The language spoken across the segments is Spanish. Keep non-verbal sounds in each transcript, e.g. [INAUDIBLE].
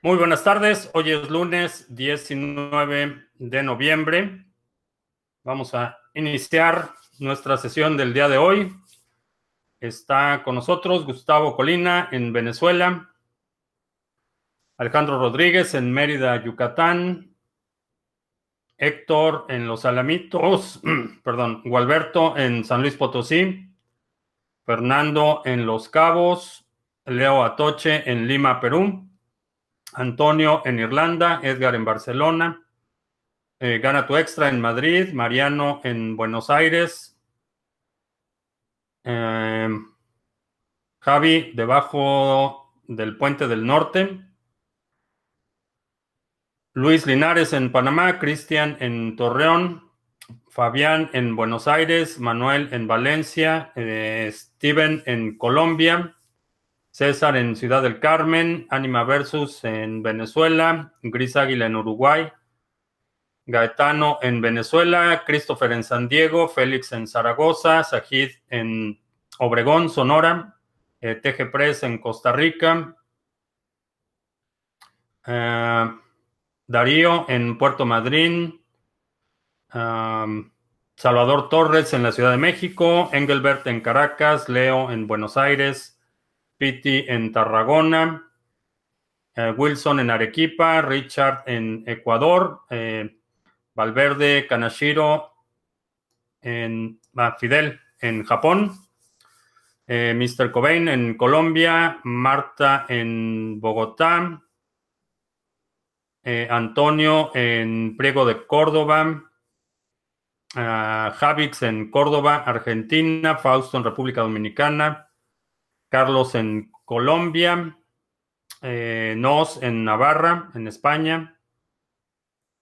Muy buenas tardes. Hoy es lunes 19 de noviembre. Vamos a iniciar nuestra sesión del día de hoy. Está con nosotros Gustavo Colina en Venezuela, Alejandro Rodríguez en Mérida, Yucatán, Héctor en Los Alamitos, [CLEARS THROAT] perdón, Gualberto en San Luis Potosí, Fernando en Los Cabos, Leo Atoche en Lima, Perú. Antonio en Irlanda, Edgar en Barcelona, eh, Gana tu Extra en Madrid, Mariano en Buenos Aires, eh, Javi debajo del puente del norte, Luis Linares en Panamá, Cristian en Torreón, Fabián en Buenos Aires, Manuel en Valencia, eh, Steven en Colombia, César en Ciudad del Carmen, Anima Versus en Venezuela, Gris Águila en Uruguay, Gaetano en Venezuela, Christopher en San Diego, Félix en Zaragoza, Sajid en Obregón, Sonora, eh, Teje Press en Costa Rica, eh, Darío en Puerto Madryn, Salvador Torres en la Ciudad de México, Engelbert en Caracas, Leo en Buenos Aires, Piti en Tarragona, eh, Wilson en Arequipa, Richard en Ecuador, eh, Valverde Kanashiro en ah, Fidel en Japón, eh, Mr. Cobain en Colombia, Marta en Bogotá, Antonio en Priego de Córdoba, ah, Javix en Córdoba, Argentina, Fausto en República Dominicana, Carlos en Colombia, eh, Nos en Navarra, en España,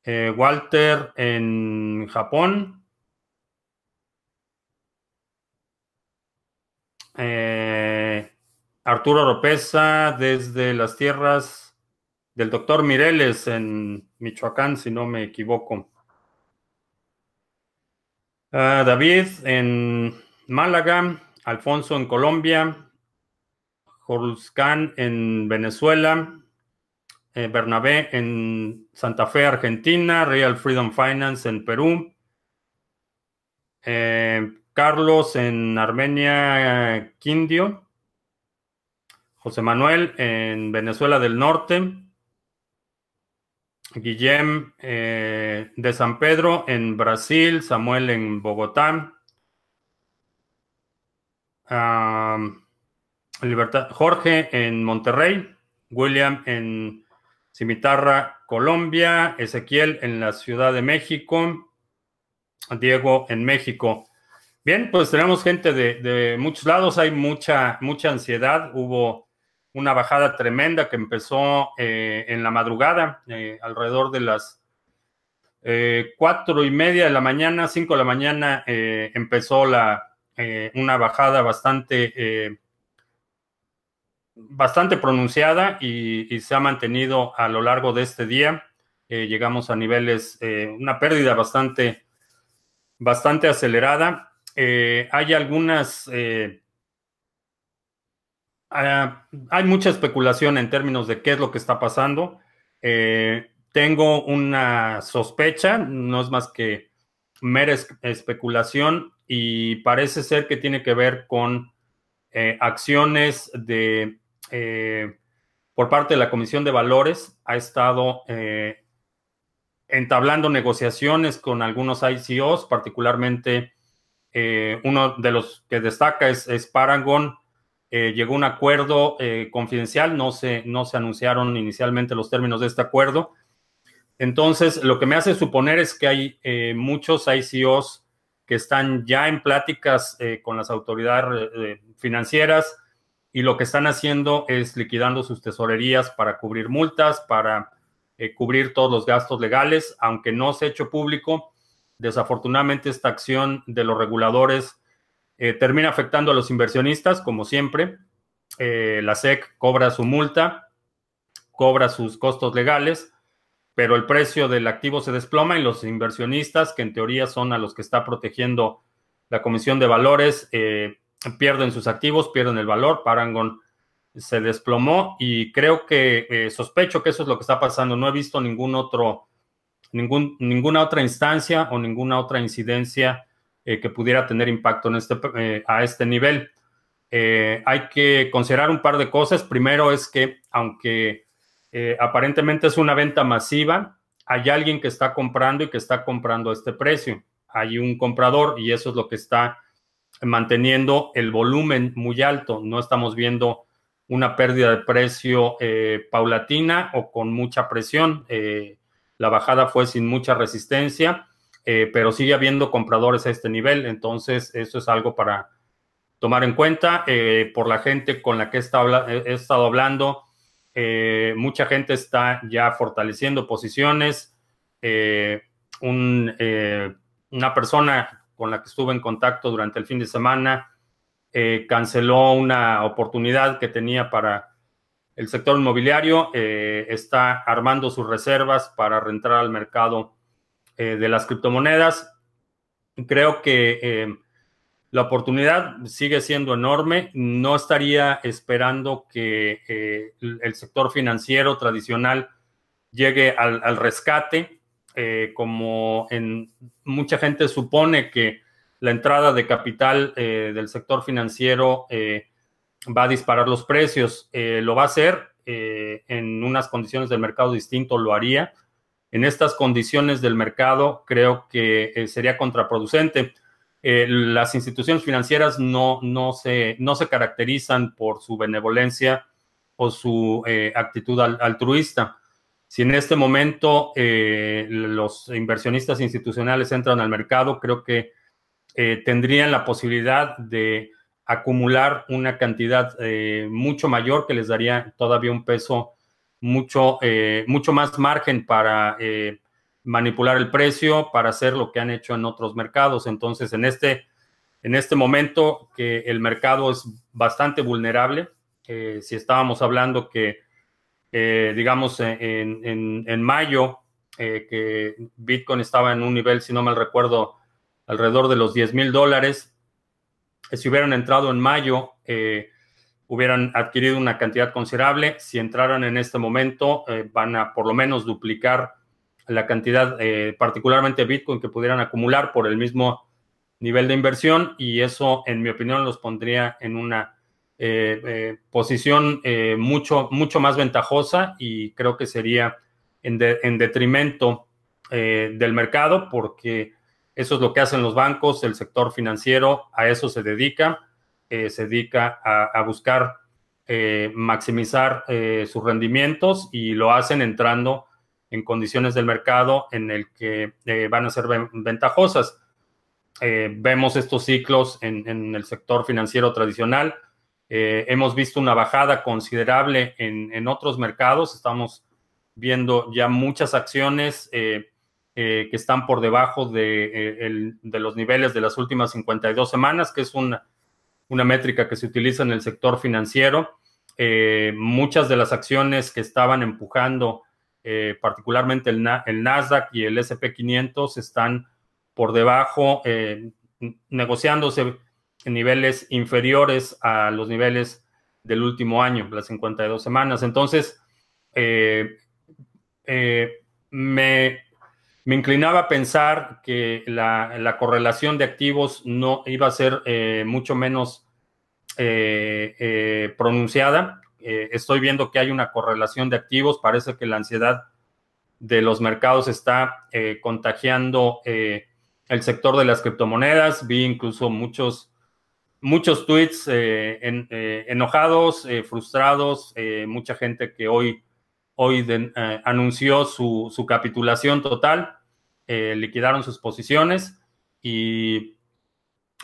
eh, Walter en Japón, eh, Arturo Ropeza desde las tierras del doctor Mireles en Michoacán, si no me equivoco. Ah, David en Málaga, Alfonso en Colombia, Joruscan en Venezuela, eh, Bernabé en Santa Fe, Argentina, Real Freedom Finance en Perú, eh, Carlos en Armenia, Quindio, José Manuel en Venezuela del Norte, Guillem eh, de San Pedro en Brasil, Samuel en Bogotá. Libertad, Jorge en Monterrey, William en Cimitarra, Colombia, Ezequiel en la Ciudad de México, Diego en México. Bien, pues tenemos gente de, muchos lados, hay mucha, mucha ansiedad, hubo una bajada tremenda que empezó eh, en la madrugada, eh, alrededor de las eh, cuatro y media de la mañana, cinco de la mañana, empezó la, una bajada bastante bastante pronunciada y, se ha mantenido a lo largo de este día. Eh, llegamos a niveles, eh, una pérdida bastante, bastante acelerada. Eh, hay algunas, ah, hay mucha especulación en términos de qué es lo que está pasando. tengo una sospecha, no es más que mera especulación y parece ser que tiene que ver con acciones de eh, por parte de la Comisión de Valores, ha estado eh, entablando negociaciones con algunos ICOs, particularmente eh, uno de los que destaca es, Paragon. llegó un acuerdo confidencial, no se, no se anunciaron inicialmente los términos de este acuerdo. Entonces, lo que me hace suponer es que hay muchos ICOs que están ya en pláticas con las autoridades financieras, y lo que están haciendo es liquidando sus tesorerías para cubrir multas, para eh, cubrir todos los gastos legales, aunque no se ha hecho público. Desafortunadamente esta acción de los reguladores eh, termina afectando a los inversionistas, como siempre. Eh, la SEC cobra su multa, cobra sus costos legales, pero el precio del activo se desploma y los inversionistas, que en teoría son a los que está protegiendo la Comisión de Valores, pierden sus activos, pierden el valor. Paragon se desplomó y creo que eh, sospecho que eso es lo que está pasando. No he visto ningún otro, ningún, ninguna otra instancia o ninguna otra incidencia eh, que pudiera tener impacto en este, eh, a este nivel. hay que considerar un par de cosas. Primero es que aunque aparentemente es una venta masiva, hay alguien que está comprando y que está comprando a este precio. Hay un comprador y eso es lo que está manteniendo el volumen muy alto. No estamos viendo una pérdida de precio eh, paulatina o con mucha presión. Eh, la bajada fue sin mucha resistencia, eh, pero sigue habiendo compradores a este nivel. Entonces, eso es algo para tomar en cuenta. por la gente con la que he estado, hablando, mucha gente está ya fortaleciendo posiciones. una persona con la que estuve en contacto durante el fin de semana eh, canceló una oportunidad que tenía para el sector inmobiliario, eh, está armando sus reservas para reentrar al mercado eh, de las criptomonedas. Creo que la oportunidad sigue siendo enorme. No estaría esperando que el sector financiero tradicional llegue al, al rescate, como en mucha gente supone que la entrada de capital eh, del sector financiero eh, va a disparar los precios. Eh, lo va a hacer en unas condiciones del mercado distinto, lo haría. En estas condiciones del mercado creo que sería contraproducente. las instituciones financieras no, se, no se caracterizan por su benevolencia o su actitud altruista. Si en este momento los inversionistas institucionales entran al mercado, creo que eh, tendrían la posibilidad de acumular una cantidad eh, mucho mayor que les daría todavía un peso mucho, eh, mucho más margen para manipular el precio, para hacer lo que han hecho en otros mercados. Entonces, en este, en este momento que el mercado es bastante vulnerable, si estábamos hablando que, digamos, en, en mayo, que Bitcoin estaba en un nivel, si no mal recuerdo, alrededor de los 10 mil dólares. Si hubieran entrado en mayo, eh, hubieran adquirido una cantidad considerable. Si entraran en este momento, eh, van a por lo menos duplicar la cantidad, eh, particularmente Bitcoin, que pudieran acumular por el mismo nivel de inversión y eso, en mi opinión, los pondría en una posición mucho, mucho más ventajosa y creo que sería en, en detrimento del mercado porque eso es lo que hacen los bancos, el sector financiero, a eso se dedica, eh, se dedica a, buscar eh, maximizar eh, sus rendimientos y lo hacen entrando en condiciones del mercado en el que van a ser ventajosas. vemos estos ciclos en, el sector financiero tradicional. Hemos visto una bajada considerable en, otros mercados. Estamos viendo ya muchas acciones eh, que están por debajo de, eh, los niveles de las últimas 52 semanas, que es una, métrica que se utiliza en el sector financiero. Eh, muchas de las acciones que estaban empujando, particularmente el, el, Nasdaq y el SP500, están por debajo, negociándose en niveles inferiores a los niveles del último año, las 52 semanas. Entonces, me me inclinaba a pensar que la, correlación de activos no iba a ser eh, mucho menos eh, eh, pronunciada. estoy viendo que hay una correlación de activos. Parece que la ansiedad de los mercados está contagiando el sector de las criptomonedas. Vi incluso muchos, muchos tweets enojados, frustrados, mucha gente que hoy hoy eh, anunció su, capitulación total, eh, liquidaron sus posiciones y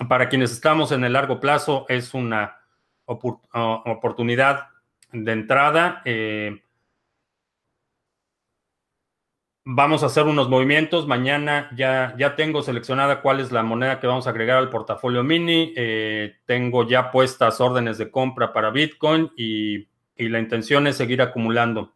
para quienes estamos en el largo plazo es una oportunidad de entrada. Eh, vamos a hacer unos movimientos. Mañana ya, ya tengo seleccionada cuál es la moneda que vamos a agregar al portafolio mini. tengo ya puestas órdenes de compra para Bitcoin y la intención es seguir acumulando.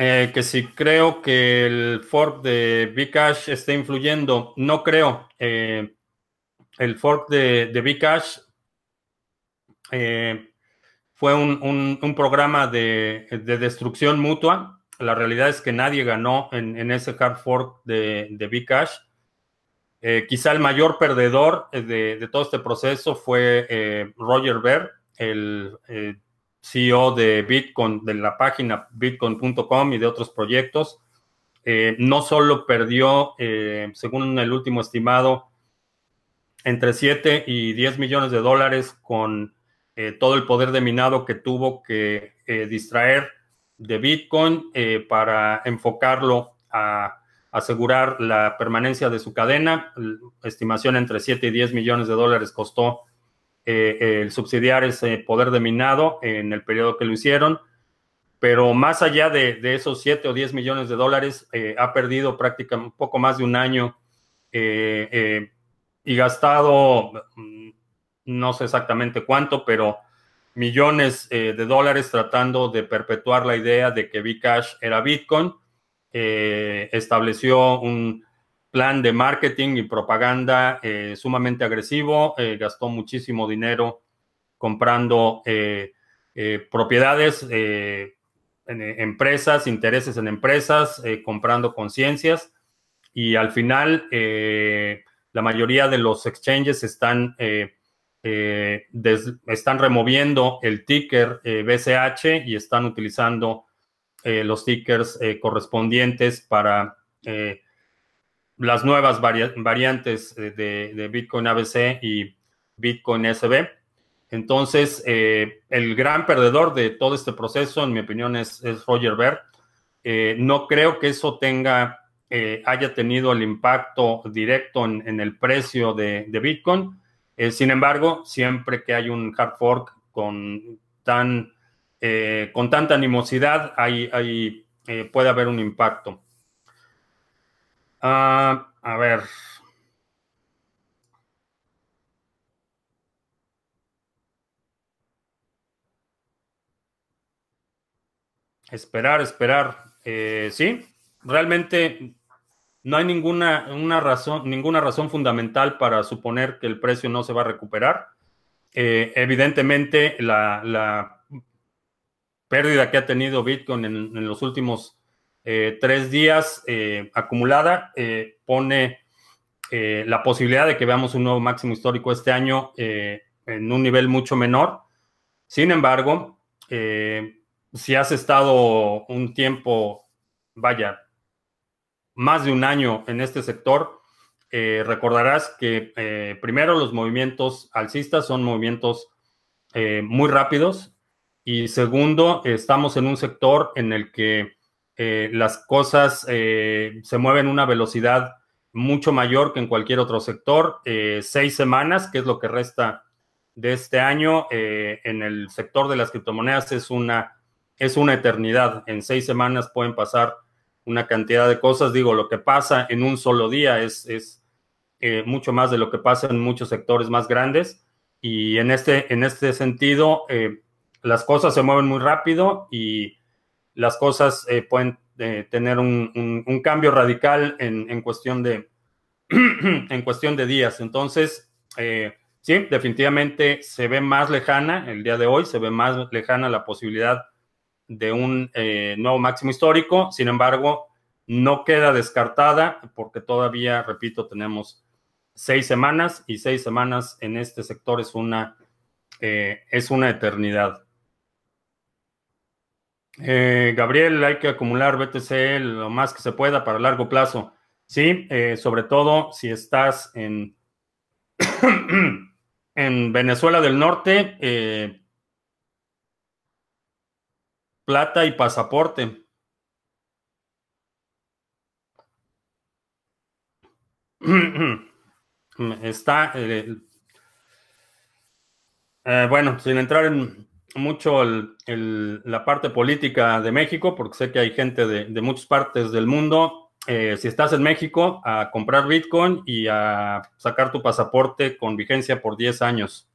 Eh, que si creo que el fork de Bcash esté influyendo, no creo. Eh, el fork de, de Bcash eh, fue un, programa de, destrucción mutua. La realidad es que nadie ganó en, ese hard fork de, de Bcash. quizá el mayor perdedor de, todo este proceso fue Roger Ver, el CEO de Bitcoin, de la página bitcoin.com y de otros proyectos, eh, no solo perdió, eh, según el último estimado, entre 7 y 10 millones de dólares con eh, todo el poder de minado que tuvo que distraer de Bitcoin para enfocarlo a asegurar la permanencia de su cadena. estimación entre 7 y 10 millones de dólares costó eh, el subsidiar ese poder de minado en el periodo que lo hicieron, pero más allá de, esos 7 o 10 millones de dólares, eh, ha perdido prácticamente un poco más de un año eh, y gastado, mm, no sé exactamente cuánto, pero millones de dólares tratando de perpetuar la idea de que Bcash era Bitcoin. estableció un plan de marketing y propaganda eh, sumamente agresivo, eh, gastó muchísimo dinero comprando eh, propiedades, empresas, intereses en empresas, comprando conciencias y al final la mayoría de los exchanges están, están removiendo el ticker BCH y están utilizando los tickers correspondientes para las nuevas variantes eh, de, Bitcoin ABC y Bitcoin SB. Entonces, eh, el gran perdedor de todo este proceso, en mi opinión, es, Roger Ver. Eh, no creo que eso tenga, haya tenido el impacto directo en, el precio de, Bitcoin. Sin embargo, siempre que hay un hard fork con, tan, con tanta animosidad, hay, puede haber un impacto. Ah, a ver. Esperar, esperar. Eh, sí, realmente no hay ninguna una razón, ninguna razón fundamental para suponer que el precio no se va a recuperar. Eh, evidentemente, la, pérdida que ha tenido Bitcoin en los últimos eh, tres días eh, acumulada, pone la posibilidad de que veamos un nuevo máximo histórico este año en un nivel mucho menor. Sin embargo, si has estado un tiempo, vaya, más de un año en este sector, recordarás que primero los movimientos alcistas son movimientos muy rápidos y segundo, estamos en un sector en el que eh, las cosas eh, se mueven a una velocidad mucho mayor que en cualquier otro sector. Eh, seis semanas, que es lo que resta de este año, en el sector de las criptomonedas es una, es una eternidad. En seis semanas pueden pasar una cantidad de cosas. Digo, lo que pasa en un solo día es, es mucho más de lo que pasa en muchos sectores más grandes. Y en este, en este sentido, las cosas se mueven muy rápido y las cosas eh, pueden eh, tener un, cambio radical en, cuestión de, [CLEARS THROAT] en cuestión de días. Entonces, eh, sí, definitivamente se ve más lejana el día de hoy, se ve más lejana la posibilidad un nuevo máximo histórico. Sin embargo, no queda descartada porque todavía, repito, tenemos seis semanas y seis semanas en este sector es una, es una eternidad. Eh, Gabriel, hay que acumular BTC lo más que se pueda para largo plazo. Sí, eh, sobre todo si estás en, [COUGHS] en Venezuela del Norte, eh, plata y pasaporte. [CLEARS THROAT] Está, bueno, sin entrar en mucho la parte política de México, porque sé que hay gente de, muchas partes del mundo. Eh, si estás en México, a comprar Bitcoin y a sacar tu pasaporte con vigencia por 10 años.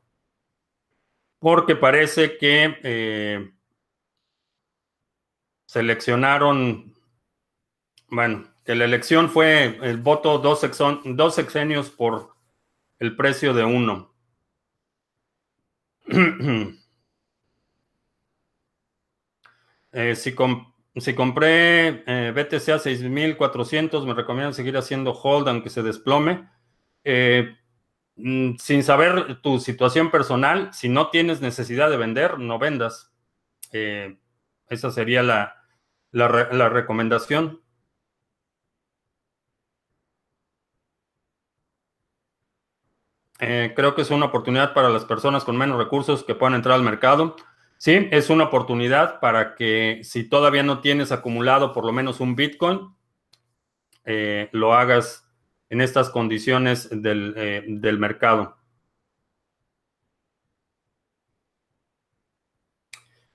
Porque parece que, eh, seleccionaron, bueno, que la elección fue el voto dos, sexenios por el precio de uno. [CLEARS THROAT] Eh, si, si, compré eh, BTC a 6400, me recomiendan seguir haciendo hold aunque se desplome. Eh, mm, sin saber tu situación personal, si no tienes necesidad de vender, no vendas. esa sería la, la recomendación. Eh, creo que es una oportunidad para las personas con menos recursos que puedan entrar al mercado. Sí, es una oportunidad para que si todavía no tienes acumulado por lo menos un Bitcoin, eh, lo hagas en estas condiciones del, eh, del mercado.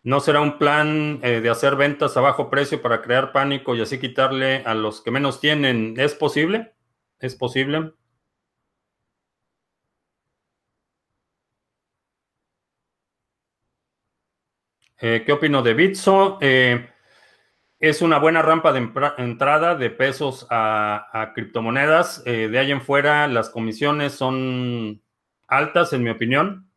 ¿No será un plan de hacer ventas a bajo precio para crear pánico y así quitarle a los que menos tienen? ¿Es posible? ¿Es posible? Eh, ¿Qué opino de Bitso? Eh, es una buena rampa de entrada de pesos a, criptomonedas. Eh, de ahí en fuera, las comisiones son altas, en mi opinión.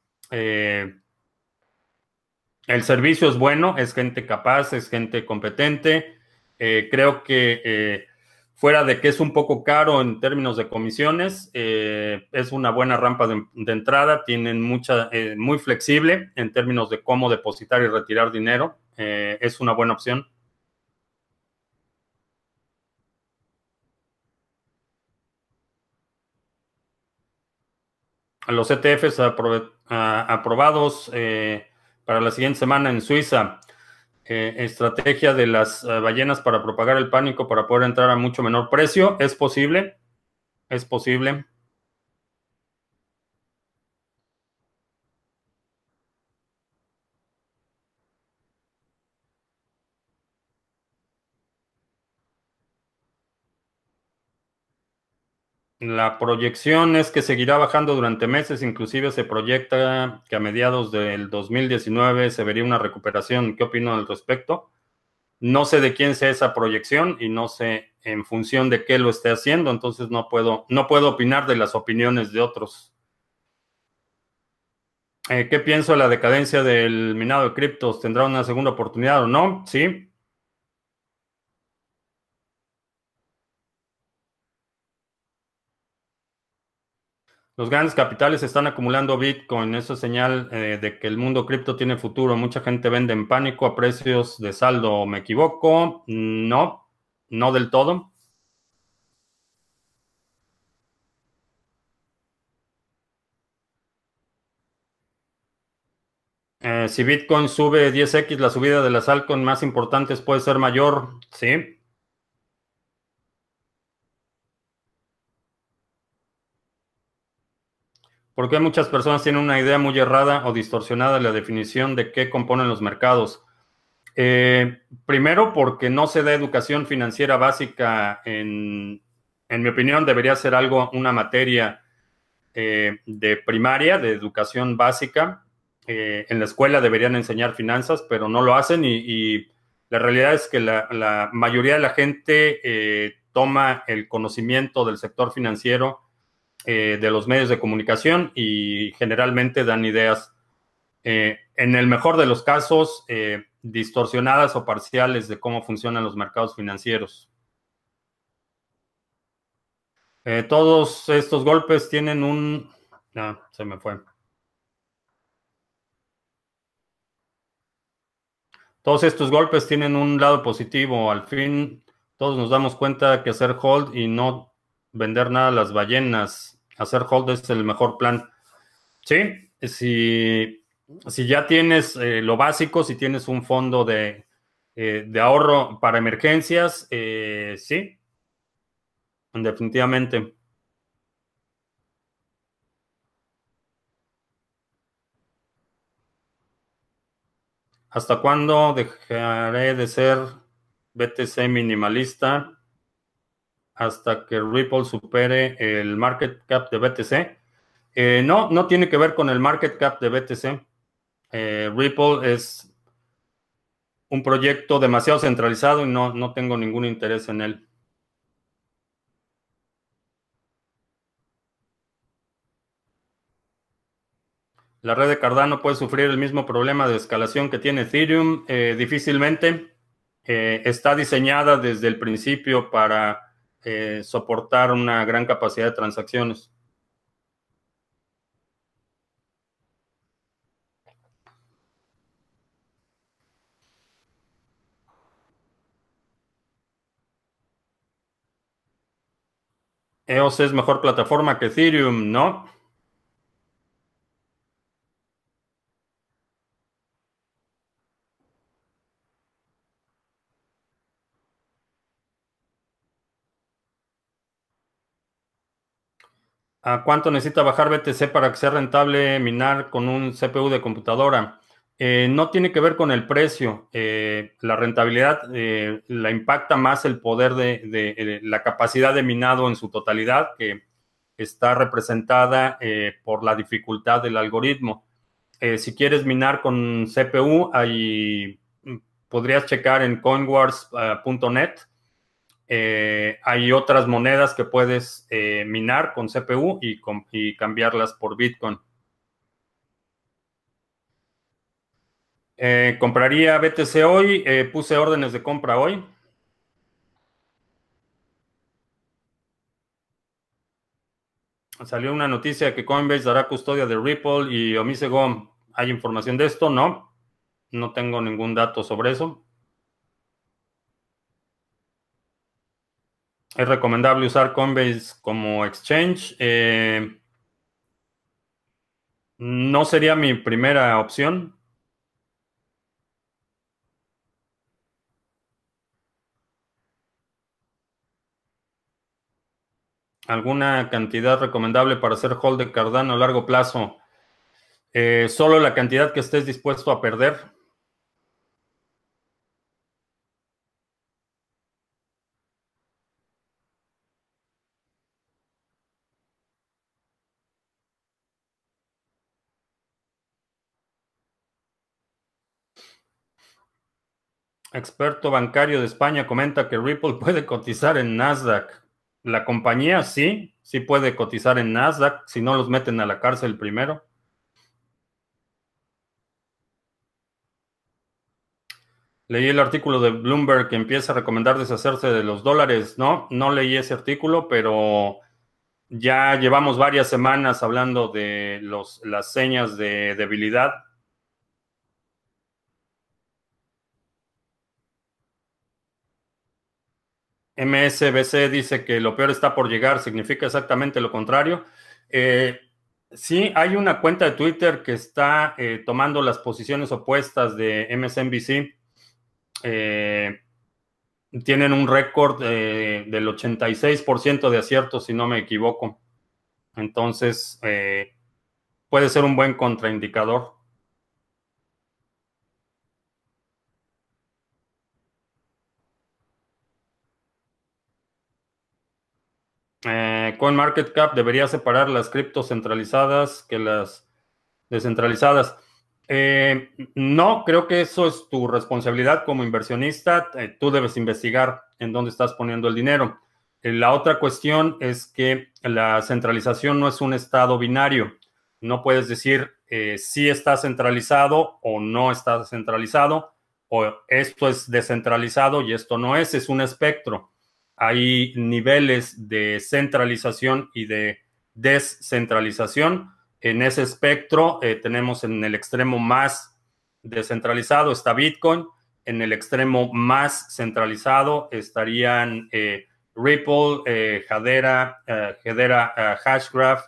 El servicio es bueno, es gente capaz, es gente competente. creo que Fuera de que es un poco caro en términos de comisiones, eh, es una buena rampa de, entrada, tienen mucha, eh, muy flexible en términos de cómo depositar y retirar dinero, eh, es una buena opción. Los ETFs aprobados para la siguiente semana en Suiza. Eh, estrategia de las eh, ballenas para propagar el pánico para poder entrar a mucho menor precio. ¿Es posible? Es posible. La proyección es que seguirá bajando durante meses, inclusive se proyecta que a mediados del 2019 se vería una recuperación. ¿Qué opino al respecto? No sé de quién sea esa proyección y no sé en función de qué lo esté haciendo, entonces no puedo, no puedo opinar de las opiniones de otros. Eh, ¿Qué pienso de la decadencia del minado de criptos? ¿Tendrá una segunda oportunidad o no? Sí, Los grandes capitales están acumulando Bitcoin. Eso es señal eh, de que el mundo cripto tiene futuro. Mucha gente vende en pánico a precios de saldo. ¿Me equivoco? No, no del todo. Eh, si Bitcoin sube 10x, la subida de las altcoins más importantes puede ser mayor. Sí. Porque muchas personas tienen una idea muy errada o distorsionada de la definición de qué componen los mercados. Eh, primero, porque no se da educación financiera básica. En, mi opinión, debería ser algo, una materia eh, de primaria, de educación básica. Eh, en la escuela deberían enseñar finanzas, pero no lo hacen y, la realidad es que la mayoría de la gente toma el conocimiento del sector financiero eh, de los medios de comunicación y generalmente dan ideas, eh, en el mejor de los casos, eh, distorsionadas o parciales de cómo funcionan los mercados financieros. todos estos golpes tienen un... Ah, se me fue. Todos estos golpes tienen un lado positivo. Al fin, todos nos damos cuenta que hacer hold y no vender nada a las ballenas hacer hold es el mejor plan. Sí, si, si ya tienes eh, lo básico, si tienes un fondo de, eh, ahorro para emergencias, eh, sí, definitivamente. ¿Hasta cuándo dejaré de ser BTC minimalista? Hasta que Ripple supere el market cap de BTC. Eh, no, no tiene que ver con el market cap de BTC. Eh, Ripple es un proyecto demasiado centralizado y no, no tengo ningún interés en él. La red de Cardano puede sufrir el mismo problema de escalación que tiene Ethereum. Eh, difícilmente. Está diseñada desde el principio para eh, soportar una gran capacidad de transacciones. EOS es mejor plataforma que Ethereum, ¿no? ¿A cuánto necesita bajar BTC para que sea rentable minar con un CPU de computadora? Eh, no tiene que ver con el precio. Eh, la rentabilidad eh, la impacta más el poder de, la capacidad de minado en su totalidad, que está representada por la dificultad del algoritmo. si quieres minar con CPU, mm, podrías checar en coinwars.net. hay otras monedas que puedes minar con CPU y cambiarlas por Bitcoin. Eh, compraría BTC hoy, eh, puse órdenes de compra hoy. Salió una noticia que Coinbase dará custodia de Ripple y Omisego. ¿Hay información de esto? No. No tengo ningún dato sobre eso. ¿Es recomendable usar Coinbase como exchange? Eh, no sería mi primera opción. ¿Alguna cantidad recomendable para hacer hold de Cardano a largo plazo? Eh, solo la cantidad que estés dispuesto a perder. Experto bancario de España comenta que Ripple puede cotizar en Nasdaq. La compañía sí, sí puede cotizar en Nasdaq si no los meten a la cárcel primero. Leí el artículo de Bloomberg que empieza a recomendar deshacerse de los dólares. No, no leí ese artículo, pero ya llevamos varias semanas hablando de los, las señas de debilidad MSBC dice que lo peor está por llegar, significa exactamente lo contrario. Eh, sí, hay una cuenta de Twitter que está eh, tomando las posiciones opuestas de MSNBC. Eh, tienen un récord del 86% de acierto, si no me equivoco. Entonces, puede ser un buen contraindicador. Eh, CoinMarketCap debería separar las criptos centralizadas que las descentralizadas. Eh, no, creo que eso es tu responsabilidad como inversionista. Eh, tú debes investigar en dónde estás poniendo el dinero. la otra cuestión es que la centralización no es un estado binario. No puedes decir si está centralizado o no está centralizado, o esto es descentralizado y esto no es, es un espectro hay niveles de centralización y de descentralización. En ese espectro eh, tenemos en el extremo más descentralizado está Bitcoin, en el extremo más centralizado estarían eh, Ripple, eh, Hedera Hashgraph,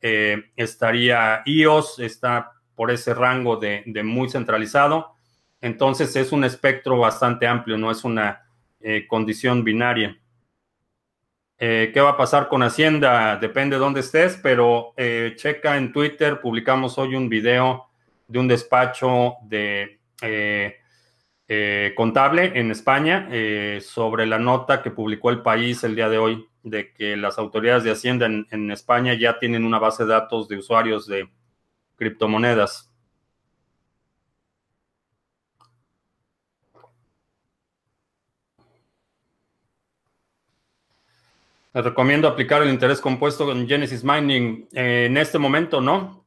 estaría EOS, está por ese rango de muy centralizado. Entonces es un espectro bastante amplio, no es una condición binaria. Eh, ¿Qué va a pasar con Hacienda? Depende de dónde estés, pero eh, checa en Twitter, publicamos hoy un video de un despacho de eh, contable en España sobre la nota que publicó el país el día de hoy de que las autoridades de Hacienda en España ya tienen una base de datos de usuarios de criptomonedas. Recomiendo aplicar el interés compuesto en Genesis Mining. Eh, en este momento, no.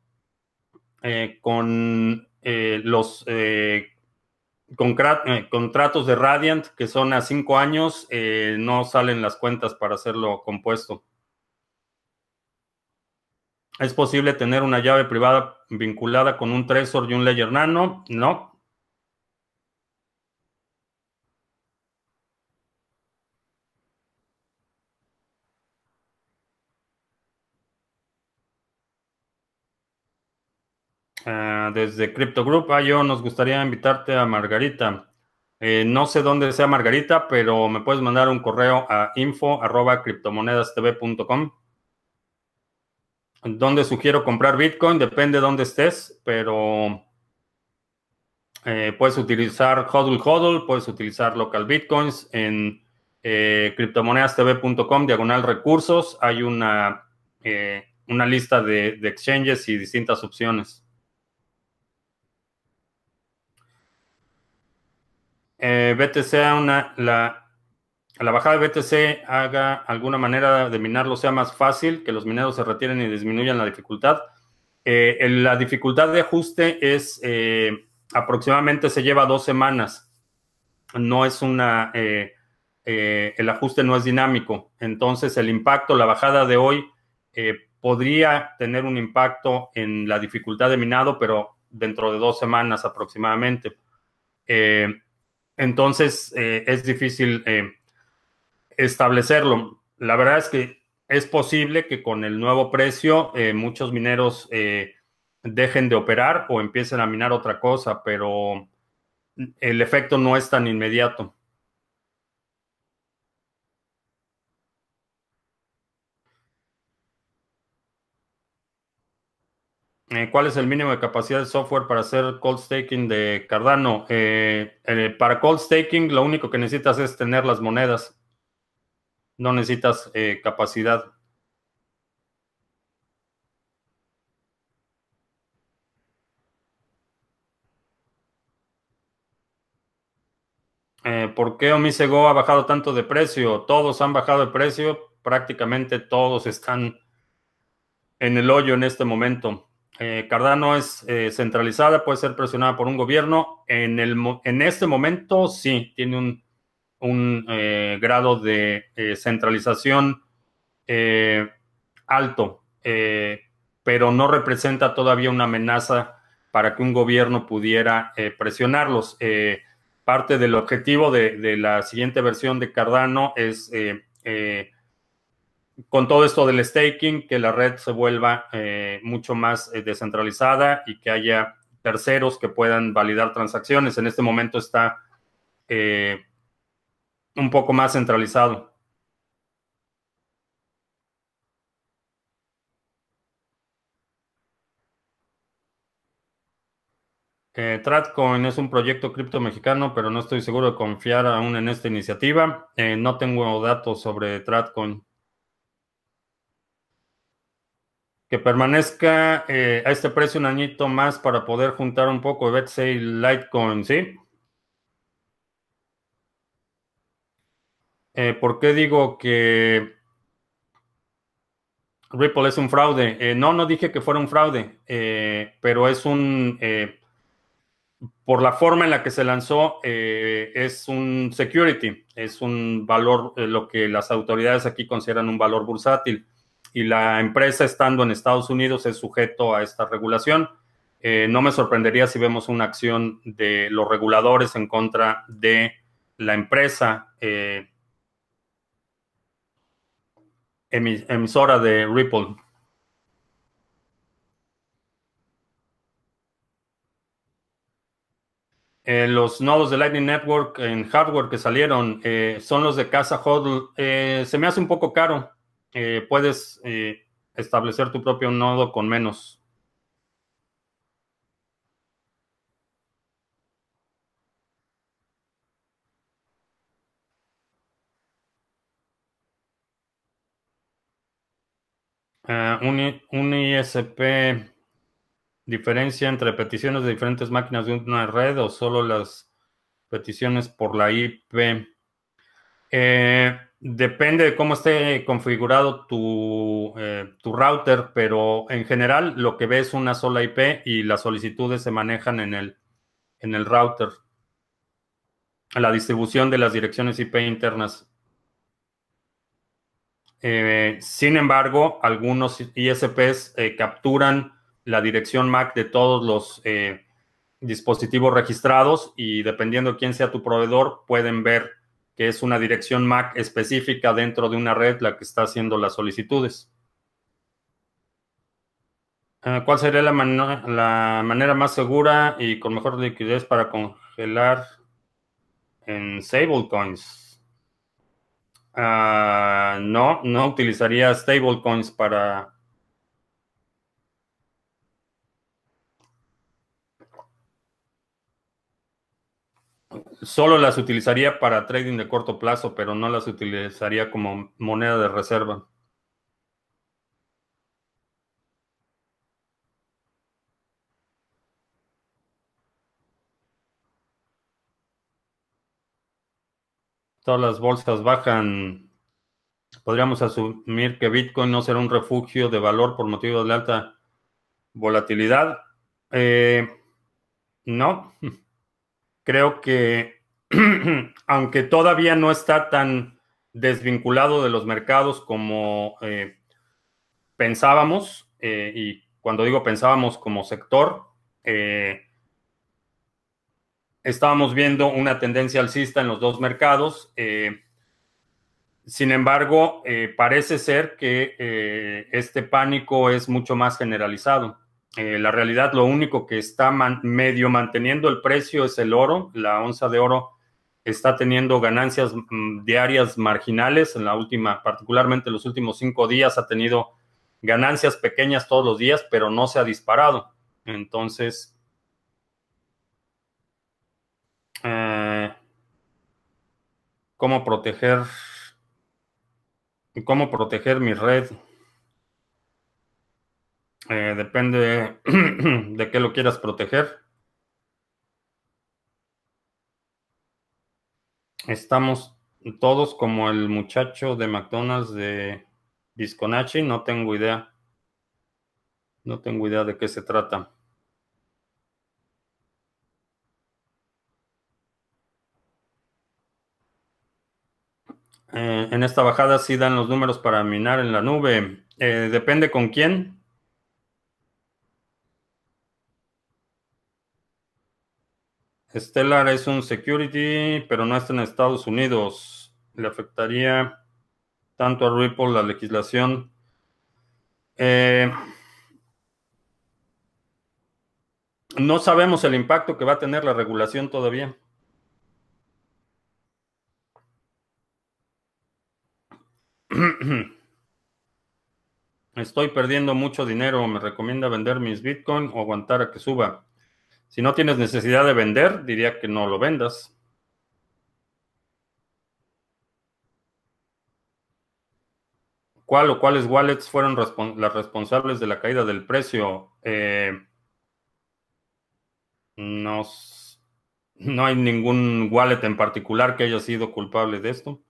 Eh, con eh, los contratos de Radiant, que son a cinco años, no salen las cuentas para hacerlo compuesto. ¿Es posible tener una llave privada vinculada con un Trezor y un Ledger Nano? No. Desde Crypto Group, ah, yo nos gustaría invitarte a Margarita. Eh, no sé dónde sea Margarita, pero me puedes mandar un correo a info arroba criptomonedastv.com. Donde sugiero comprar Bitcoin, depende de dónde estés, pero eh, puedes utilizar HODL HODL, puedes utilizar local Bitcoins en eh, criptomonedastv.com, diagonal recursos. Hay una, eh, una lista de exchanges y distintas opciones. Eh, BTC una, la, la bajada de BTC haga alguna manera de minarlo sea más fácil, que los mineros se retiren y disminuyan la dificultad. Eh, la dificultad de ajuste es eh, aproximadamente se lleva dos semanas. No es una, eh, el ajuste no es dinámico. Entonces el impacto, la bajada de hoy podría tener un impacto en la dificultad de minado, pero dentro de dos semanas aproximadamente. Entonces, eh, es difícil eh, establecerlo. La verdad es que es posible que con el nuevo precio eh, muchos mineros dejen de operar o empiecen a minar otra cosa, pero el efecto no es tan inmediato. Eh, ¿Cuál es el mínimo de capacidad de software para hacer cold staking de Cardano? Eh, eh, para cold staking lo único que necesitas es tener las monedas. No necesitas capacidad. ¿Por qué Omisego ha bajado tanto de precio? Todos han bajado de precio. Prácticamente todos están en el hoyo en este momento. Eh, Cardano es eh, centralizada, puede ser presionada por un gobierno. En, el, en este momento sí, tiene un, eh, grado de centralización alto, pero no representa todavía una amenaza para que un gobierno pudiera presionarlos. parte del objetivo de, de, la siguiente versión de Cardano es con todo esto del staking, que la red se vuelva eh, mucho más eh, descentralizada y que haya terceros que puedan validar transacciones. En este momento está eh, un poco más centralizado. Tradcoin es un proyecto cripto mexicano, pero no estoy seguro de confiar aún en esta iniciativa. no tengo datos sobre Tradcoin. Que permanezca eh, a este precio un añito más para poder juntar un poco de BTC y Litecoin, ¿sí? Eh, ¿Por qué digo que Ripple es un fraude? Eh, no, no dije que fuera un fraude, pero es un, por la forma en la que se lanzó, es un security, es un valor, lo que las autoridades aquí consideran un valor bursátil y la empresa estando en Estados Unidos es sujeto a esta regulación. Eh, no me sorprendería si vemos una acción de los reguladores en contra de la empresa eh, emisora de Ripple. Eh, los nodos de Lightning Network en hardware que salieron son los de casa HODL. se me hace un poco caro. Eh, puedes eh, establecer tu propio nodo con menos. Eh, un, un, ISP diferencia entre peticiones de diferentes máquinas de una red o solo las peticiones por la IP. Depende de cómo esté configurado tu, eh, tu, router, pero en general lo que ve es una sola IP y las solicitudes se manejan en el, en el router. La distribución de las direcciones IP internas. Eh, sin embargo, algunos ISPs eh, capturan la dirección MAC de todos los dispositivos registrados y dependiendo de quién sea tu proveedor, pueden ver que es una dirección MAC específica dentro de una red la que está haciendo las solicitudes. Ah, ¿Cuál sería la, la manera más segura y con mejor liquidez para congelar en stablecoins? Uh, no, no utilizaría stablecoins para Solo las utilizaría para trading de corto plazo, pero no las utilizaría como moneda de reserva. Todas las bolsas bajan. Podríamos asumir que Bitcoin no será un refugio de valor por motivos de alta volatilidad. Eh, no. [LAUGHS] creo que [CLEARS THROAT] aunque todavía no está tan desvinculado de los mercados como eh, pensábamos, eh, y cuando digo pensábamos como sector, eh, estábamos viendo una tendencia alcista en los dos mercados. sin embargo, parece ser que este pánico es mucho más generalizado. Eh, la realidad, lo único que está medio manteniendo el precio es el oro. La onza de oro está teniendo ganancias mm, diarias marginales. En la última, particularmente en los últimos cinco días, ha tenido ganancias pequeñas todos los días, pero no se ha disparado. Entonces, eh, ¿cómo proteger? ¿Cómo proteger mi red? Eh, depende [CLEARS THROAT] de qué lo quieras proteger. Estamos todos como el muchacho de McDonald's de Visconachi. No tengo idea. No tengo idea de qué se trata. Eh, en esta bajada sí dan los números para minar en la nube. Eh, depende con quién. Stellar es un security, pero no está en Estados Unidos. ¿Le afectaría tanto a Ripple la legislación? Eh, no sabemos el impacto que va a tener la regulación todavía. [CLEARS THROAT] Estoy perdiendo mucho dinero. ¿Me recomienda vender mis Bitcoin o aguantar a que suba? Si no tienes necesidad de vender, diría que no lo vendas. ¿Cuál o cuáles wallets fueron las responsables de la caída del precio? Eh, no, no hay ningún wallet en particular que haya sido culpable de esto.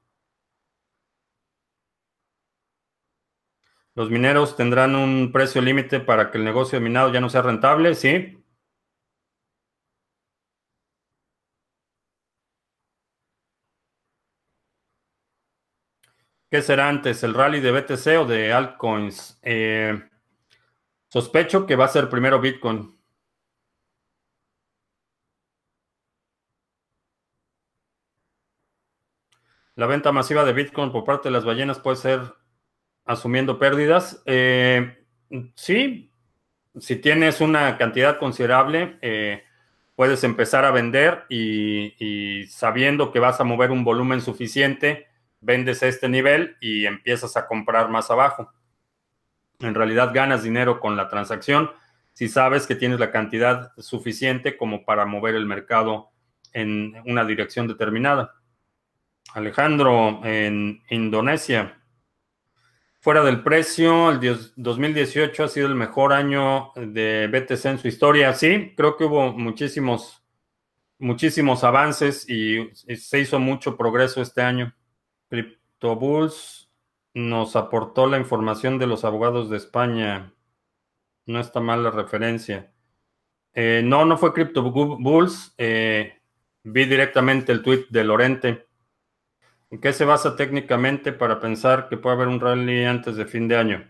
Los mineros tendrán un precio límite para que el negocio minado ya no sea rentable, sí. ¿Qué será antes, el rally de BTC o de altcoins? Eh, sospecho que va a ser primero Bitcoin. La venta masiva de Bitcoin por parte de las ballenas puede ser asumiendo pérdidas. Eh, sí, si tienes una cantidad considerable, eh, puedes empezar a vender y sabiendo que vas a mover un volumen suficiente vendes a este nivel y empiezas a comprar más abajo. En realidad ganas dinero con la transacción si sabes que tienes la cantidad suficiente como para mover el mercado en una dirección determinada. Alejandro, en Indonesia, fuera del precio, el 2018 ha sido el mejor año de BTC en su historia. Sí, creo que hubo muchísimos, muchísimos avances y se hizo mucho progreso este año CryptoBulls nos aportó la información de los abogados de España. No está mal la referencia. Eh, no, no fue CryptoBulls. Eh, vi directamente el tweet de Lorente. ¿En qué se basa técnicamente para pensar que puede haber un rally antes de fin de año?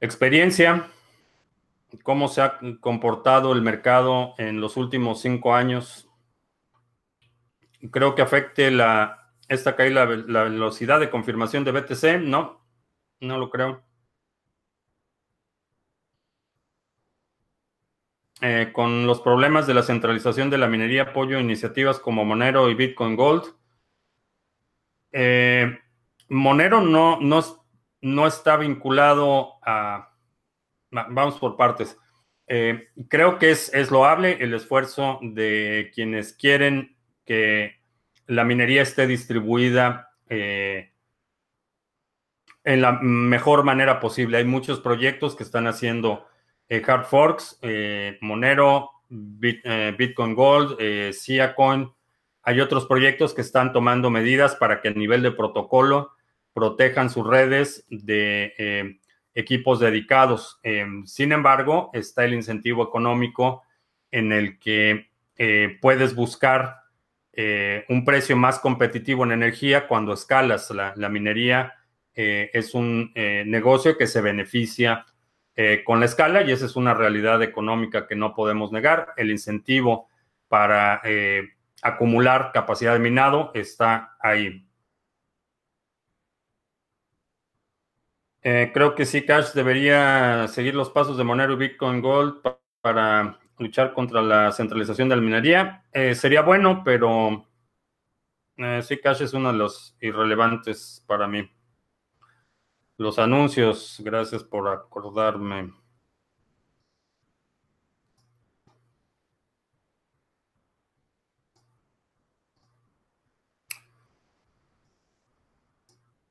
Experiencia, cómo se ha comportado el mercado en los últimos cinco años. Creo que afecte la, esta caída, la, velocidad de confirmación de BTC. No, no lo creo. Eh, con los problemas de la centralización de la minería, apoyo iniciativas como Monero y Bitcoin Gold. Eh, Monero no, no, no está vinculado a vamos por partes. Eh, creo que es, es, loable el esfuerzo de quienes quieren que la minería esté distribuida eh, en la mejor manera posible. Hay muchos proyectos que están haciendo eh, hard forks, Monero, Bitcoin Gold, Coin. Hay otros proyectos que están tomando medidas para que a nivel de protocolo protejan sus redes de equipos dedicados. Sin embargo, está el incentivo económico en el que eh, puedes buscar eh, un precio más competitivo en energía cuando escalas. La, minería eh, es un negocio que se beneficia con la escala y esa es una realidad económica que no podemos negar. El incentivo para acumular capacidad de minado está ahí. Eh, creo que sí, Cash debería seguir los pasos de Monero y Bitcoin Gold para luchar contra la centralización de la minería. Eh, sería bueno, pero eh, sí, Cash es uno de los irrelevantes para mí. Los anuncios, gracias por acordarme.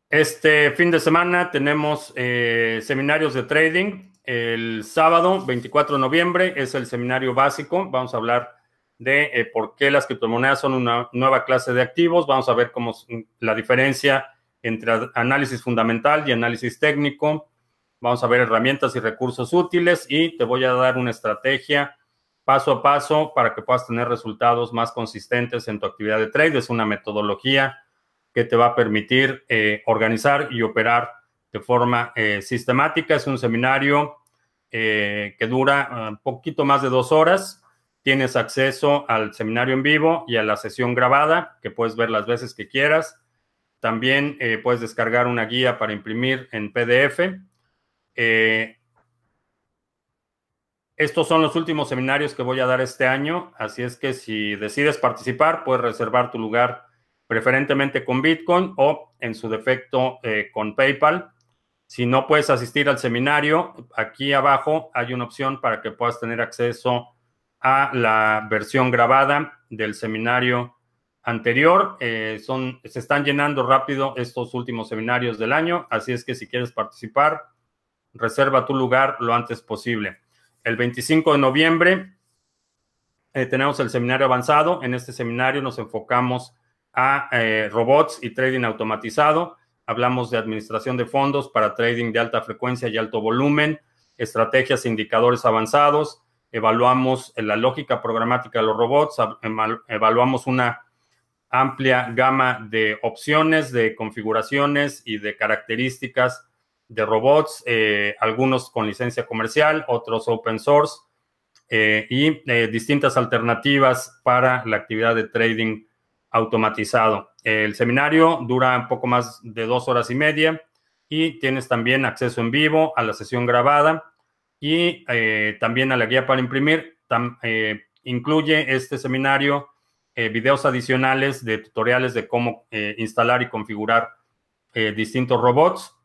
Este fin de semana tenemos eh, seminarios de trading. El sábado 24 de noviembre es el seminario básico. Vamos a hablar de eh, por qué las criptomonedas son una nueva clase de activos. Vamos a ver cómo la diferencia entre análisis fundamental y análisis técnico. Vamos a ver herramientas y recursos útiles y te voy a dar una estrategia paso a paso para que puedas tener resultados más consistentes en tu actividad de trade. Es una metodología que te va a permitir eh, organizar y operar de forma eh, sistemática. Es un seminario eh, que dura un poquito más de dos horas. Tienes acceso al seminario en vivo y a la sesión grabada, que puedes ver las veces que quieras. También puedes descargar una guía para imprimir en PDF. estos son los últimos seminarios que voy a dar este año, así es que si decides participar, puedes reservar tu lugar preferentemente con Bitcoin o en su defecto eh, con PayPal. Si no puedes asistir al seminario, aquí abajo hay una opción para que puedas tener acceso a la versión grabada del seminario anterior. Eh, se están llenando rápido estos últimos seminarios del año, así es que si quieres participar, reserva tu lugar lo antes posible. El 25 de noviembre eh, tenemos el seminario avanzado. En este seminario nos enfocamos a eh, robots y trading automatizado. Hablamos de administración de fondos para trading de alta frecuencia y alto volumen, estrategias e indicadores avanzados. Evaluamos la lógica programática de los robots, evaluamos una amplia gama de opciones, de configuraciones y de características de robots, eh, algunos con licencia comercial, otros open source eh, y distintas alternativas para la actividad de trading automatizado. El seminario dura un poco más de dos horas y media y tienes también acceso en vivo a la sesión grabada y eh, también a la guía para imprimir. Eh, incluye este seminario eh, videos adicionales de tutoriales de cómo instalar y configurar distintos robots.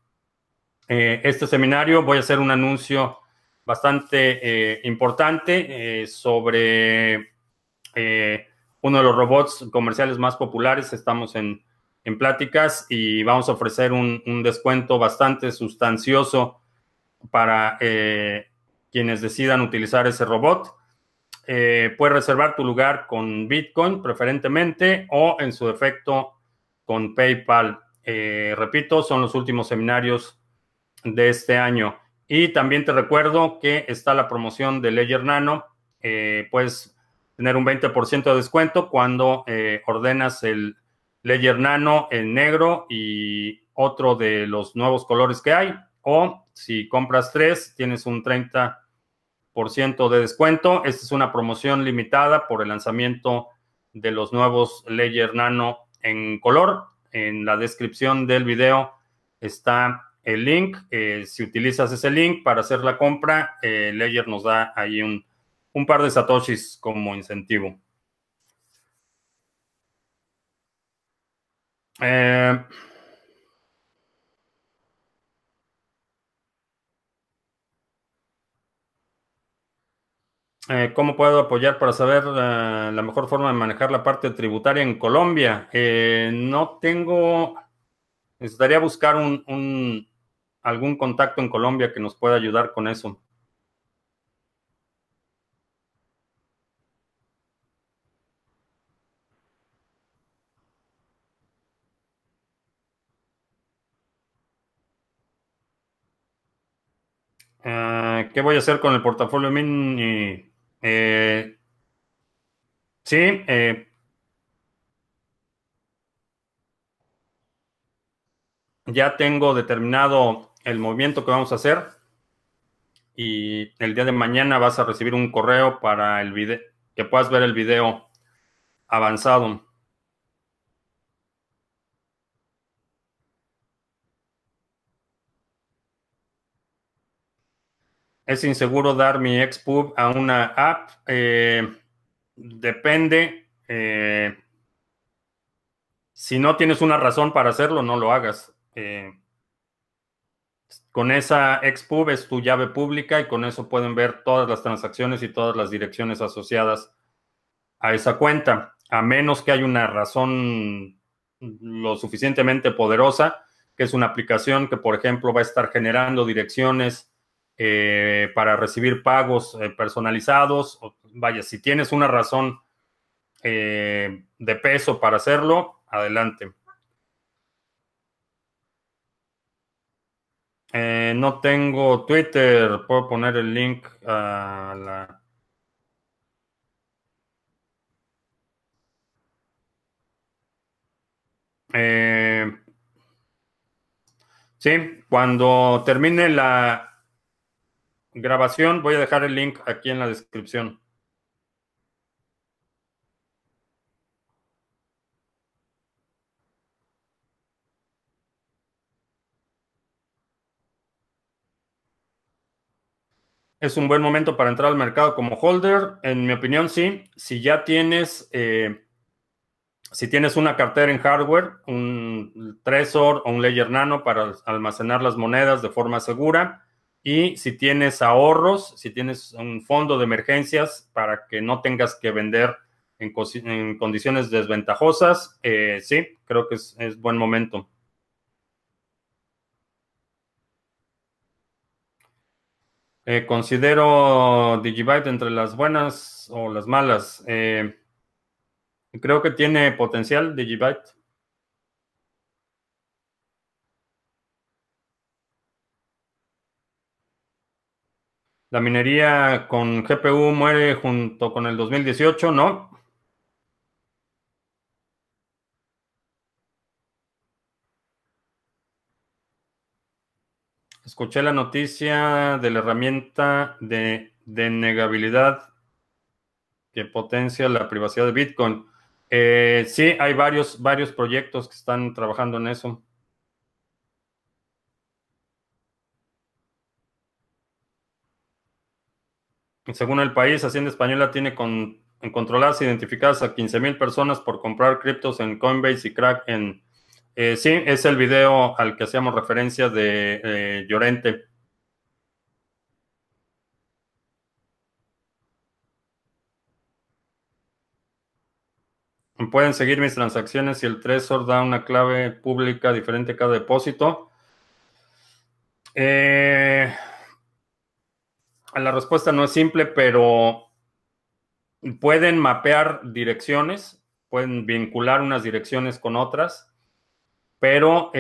este seminario voy a hacer un anuncio bastante importante sobre uno de los robots comerciales más populares. Estamos en, pláticas y vamos a ofrecer un, descuento bastante sustancioso para eh, quienes decidan utilizar ese robot. Eh, puedes reservar tu lugar con Bitcoin preferentemente o en su defecto con PayPal. Eh, repito, son los últimos seminarios de este año. Y también te recuerdo que está la promoción de Ledger Nano. Puedes tener un 20% de descuento cuando eh, ordenas el Ledger Nano en negro y otro de los nuevos colores que hay. O si compras tres, tienes un 30% de descuento. Esta es una promoción limitada por el lanzamiento de los nuevos Ledger Nano en color. En la descripción del video está el link. Eh, si utilizas ese link para hacer la compra, eh, nos da ahí un, un par de satoshis como incentivo. Eh, Eh, ¿Cómo puedo apoyar para saber uh, la mejor forma de manejar la parte tributaria en Colombia? Eh, no tengo, necesitaría buscar un, algún contacto en Colombia que nos pueda ayudar con eso. ¿Qué voy a hacer con el portafolio mini? Eh, sí, eh, ya tengo determinado el movimiento que vamos a hacer y el día de mañana vas a recibir un correo para el video, que puedas ver el video avanzado. ¿Es inseguro dar mi expub a una app? Eh, depende. Eh, si no tienes una razón para hacerlo, no lo hagas. Eh, con esa expub es tu llave pública y con eso pueden ver todas las transacciones y todas las direcciones asociadas a esa cuenta, a menos que haya una razón lo suficientemente poderosa, que es una aplicación que, por ejemplo, va a estar generando direcciones eh, para recibir pagos eh, personalizados. Vaya, si tienes una razón eh, de peso para hacerlo, adelante. no tengo Twitter, puedo poner el link a la... sí, cuando termine la, grabación, voy a dejar el link aquí en la descripción. Es un buen momento para entrar al mercado como holder. En mi opinión, sí. Si ya tienes, eh, si tienes una cartera en hardware, un Trezor o un Ledger Nano para almacenar las monedas de forma segura, y si tienes ahorros, si tienes un fondo de emergencias para que no tengas que vender en, condiciones desventajosas, eh, sí, creo que es, es, buen momento. Eh, considero Digibyte entre las buenas o las malas. Eh, creo que tiene potencial Digibyte. La minería con GPU muere junto con el 2018, ¿no? Escuché la noticia de la herramienta de denegabilidad que potencia la privacidad de Bitcoin. Eh, sí, hay varios, varios proyectos que están trabajando en eso. Según el país, Hacienda Española tiene con, en controladas e identificadas a 15 mil personas por comprar criptos en Coinbase y Crack en... Eh, sí, es el video al que hacíamos referencia de eh, Llorente. Pueden seguir mis transacciones si el Trezor da una clave pública diferente a cada depósito. Eh, la respuesta no es simple, pero pueden mapear direcciones, pueden vincular unas direcciones con otras Pero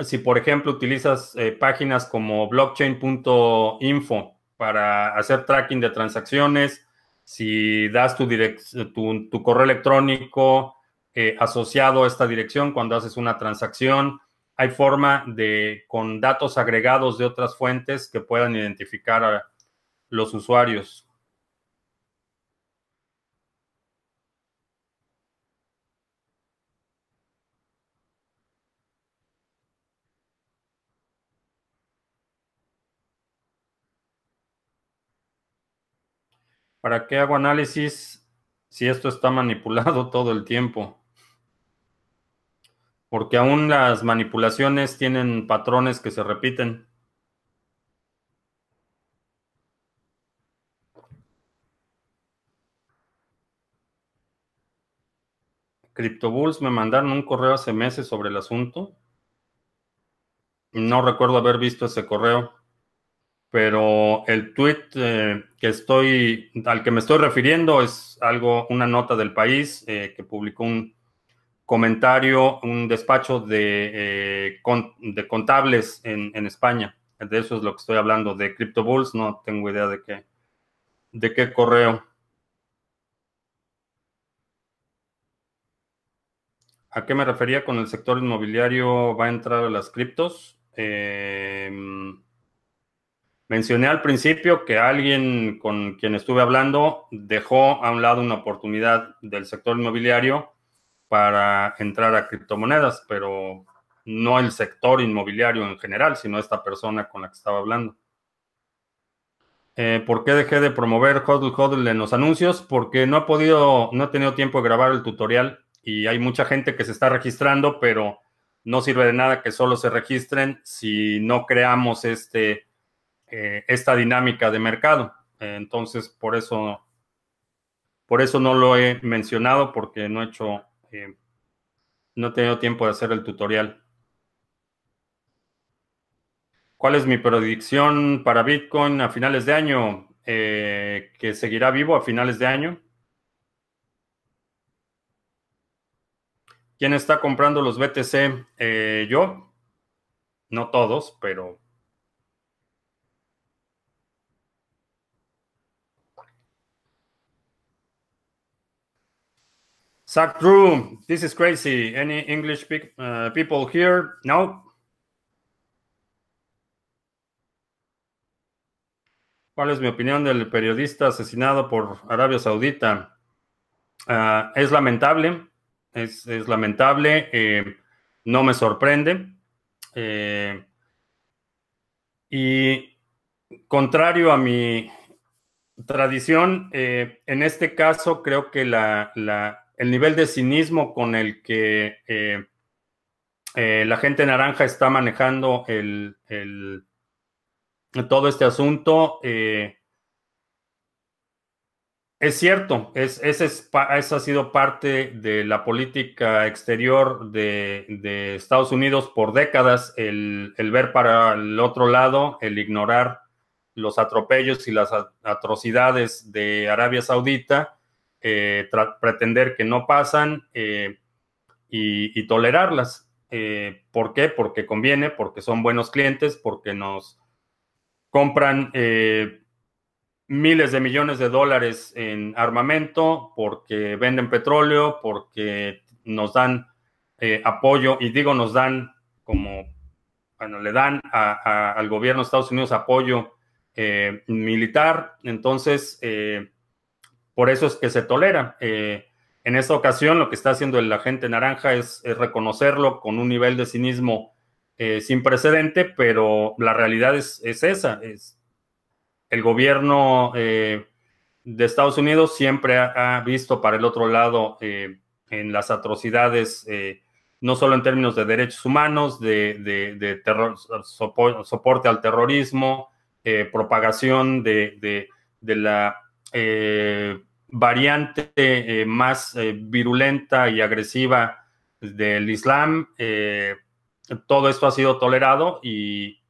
si, por ejemplo, utilizas páginas como blockchain.info para hacer tracking de transacciones, si das tu, tu correo electrónico asociado a esta dirección cuando haces una transacción, hay forma de, con datos agregados de otras fuentes que puedan identificar a los usuarios. ¿Para qué hago análisis si esto está manipulado [LAUGHS] todo el tiempo? Porque aún las manipulaciones tienen patrones que se repiten. CryptoBulls me mandaron un correo hace meses sobre el asunto. No recuerdo haber visto ese correo, pero el tweet eh, que estoy, al que me estoy refiriendo es algo, una nota del país eh, que publicó un comentario, un despacho de, eh, de contables en, en, España. De eso es lo que estoy hablando, de CryptoBulls, no tengo idea de qué, de qué correo. ¿A qué me refería con el sector inmobiliario? ¿Va a entrar a las criptos? Eh, mencioné al principio que alguien con quien estuve hablando dejó a un lado una oportunidad del sector inmobiliario para entrar a criptomonedas, pero no el sector inmobiliario en general, sino esta persona con la que estaba hablando. Eh, ¿Por qué dejé de promover HODL HODL en los anuncios? Porque no he podido, no he tenido tiempo de grabar el tutorial y hay mucha gente que se está registrando, pero no sirve de nada que solo se registren si no creamos este, eh, esta dinámica de mercado. entonces, por eso, por eso no lo he mencionado, porque no he hecho no he tenido tiempo de hacer el tutorial. ¿Cuál es mi predicción para Bitcoin a finales de año? Eh, que seguirá vivo a finales de año. ¿Quién está comprando los BTC? Eh, yo. No todos, pero Zach Drew, this is crazy. Any English uh, people here? No. ¿Cuál es mi opinión del periodista asesinado por Arabia Saudita? Uh, es lamentable, es, lamentable, eh, no me sorprende. Eh, y contrario a mi tradición, eh, en este caso creo que la, el nivel de cinismo con el que eh, eh, la gente naranja está manejando el, todo este asunto. Eh, es cierto, es, ese, es, ha sido parte de la política exterior de, Estados Unidos por décadas, el, ver para el otro lado, el ignorar los atropellos y las atrocidades de Arabia Saudita eh, pretender que no pasan eh, y, tolerarlas. Eh, ¿Por qué? Porque conviene, porque son buenos clientes, porque nos compran miles de millones de dólares en armamento, porque venden petróleo, porque nos dan apoyo, y digo nos dan como, bueno, le dan al gobierno de Estados Unidos apoyo militar, entonces por eso es que se tolera. Eh, en esta ocasión, lo que está haciendo el agente naranja es, reconocerlo con un nivel de cinismo eh, sin precedente, pero la realidad es, esa. Es, el gobierno eh, de Estados Unidos siempre ha, visto para el otro lado en las atrocidades, no solo en términos de derechos humanos, de, soporte al terrorismo, propagación de, la variante eh, más eh, virulenta y agresiva del Islam, eh, todo esto ha sido tolerado y,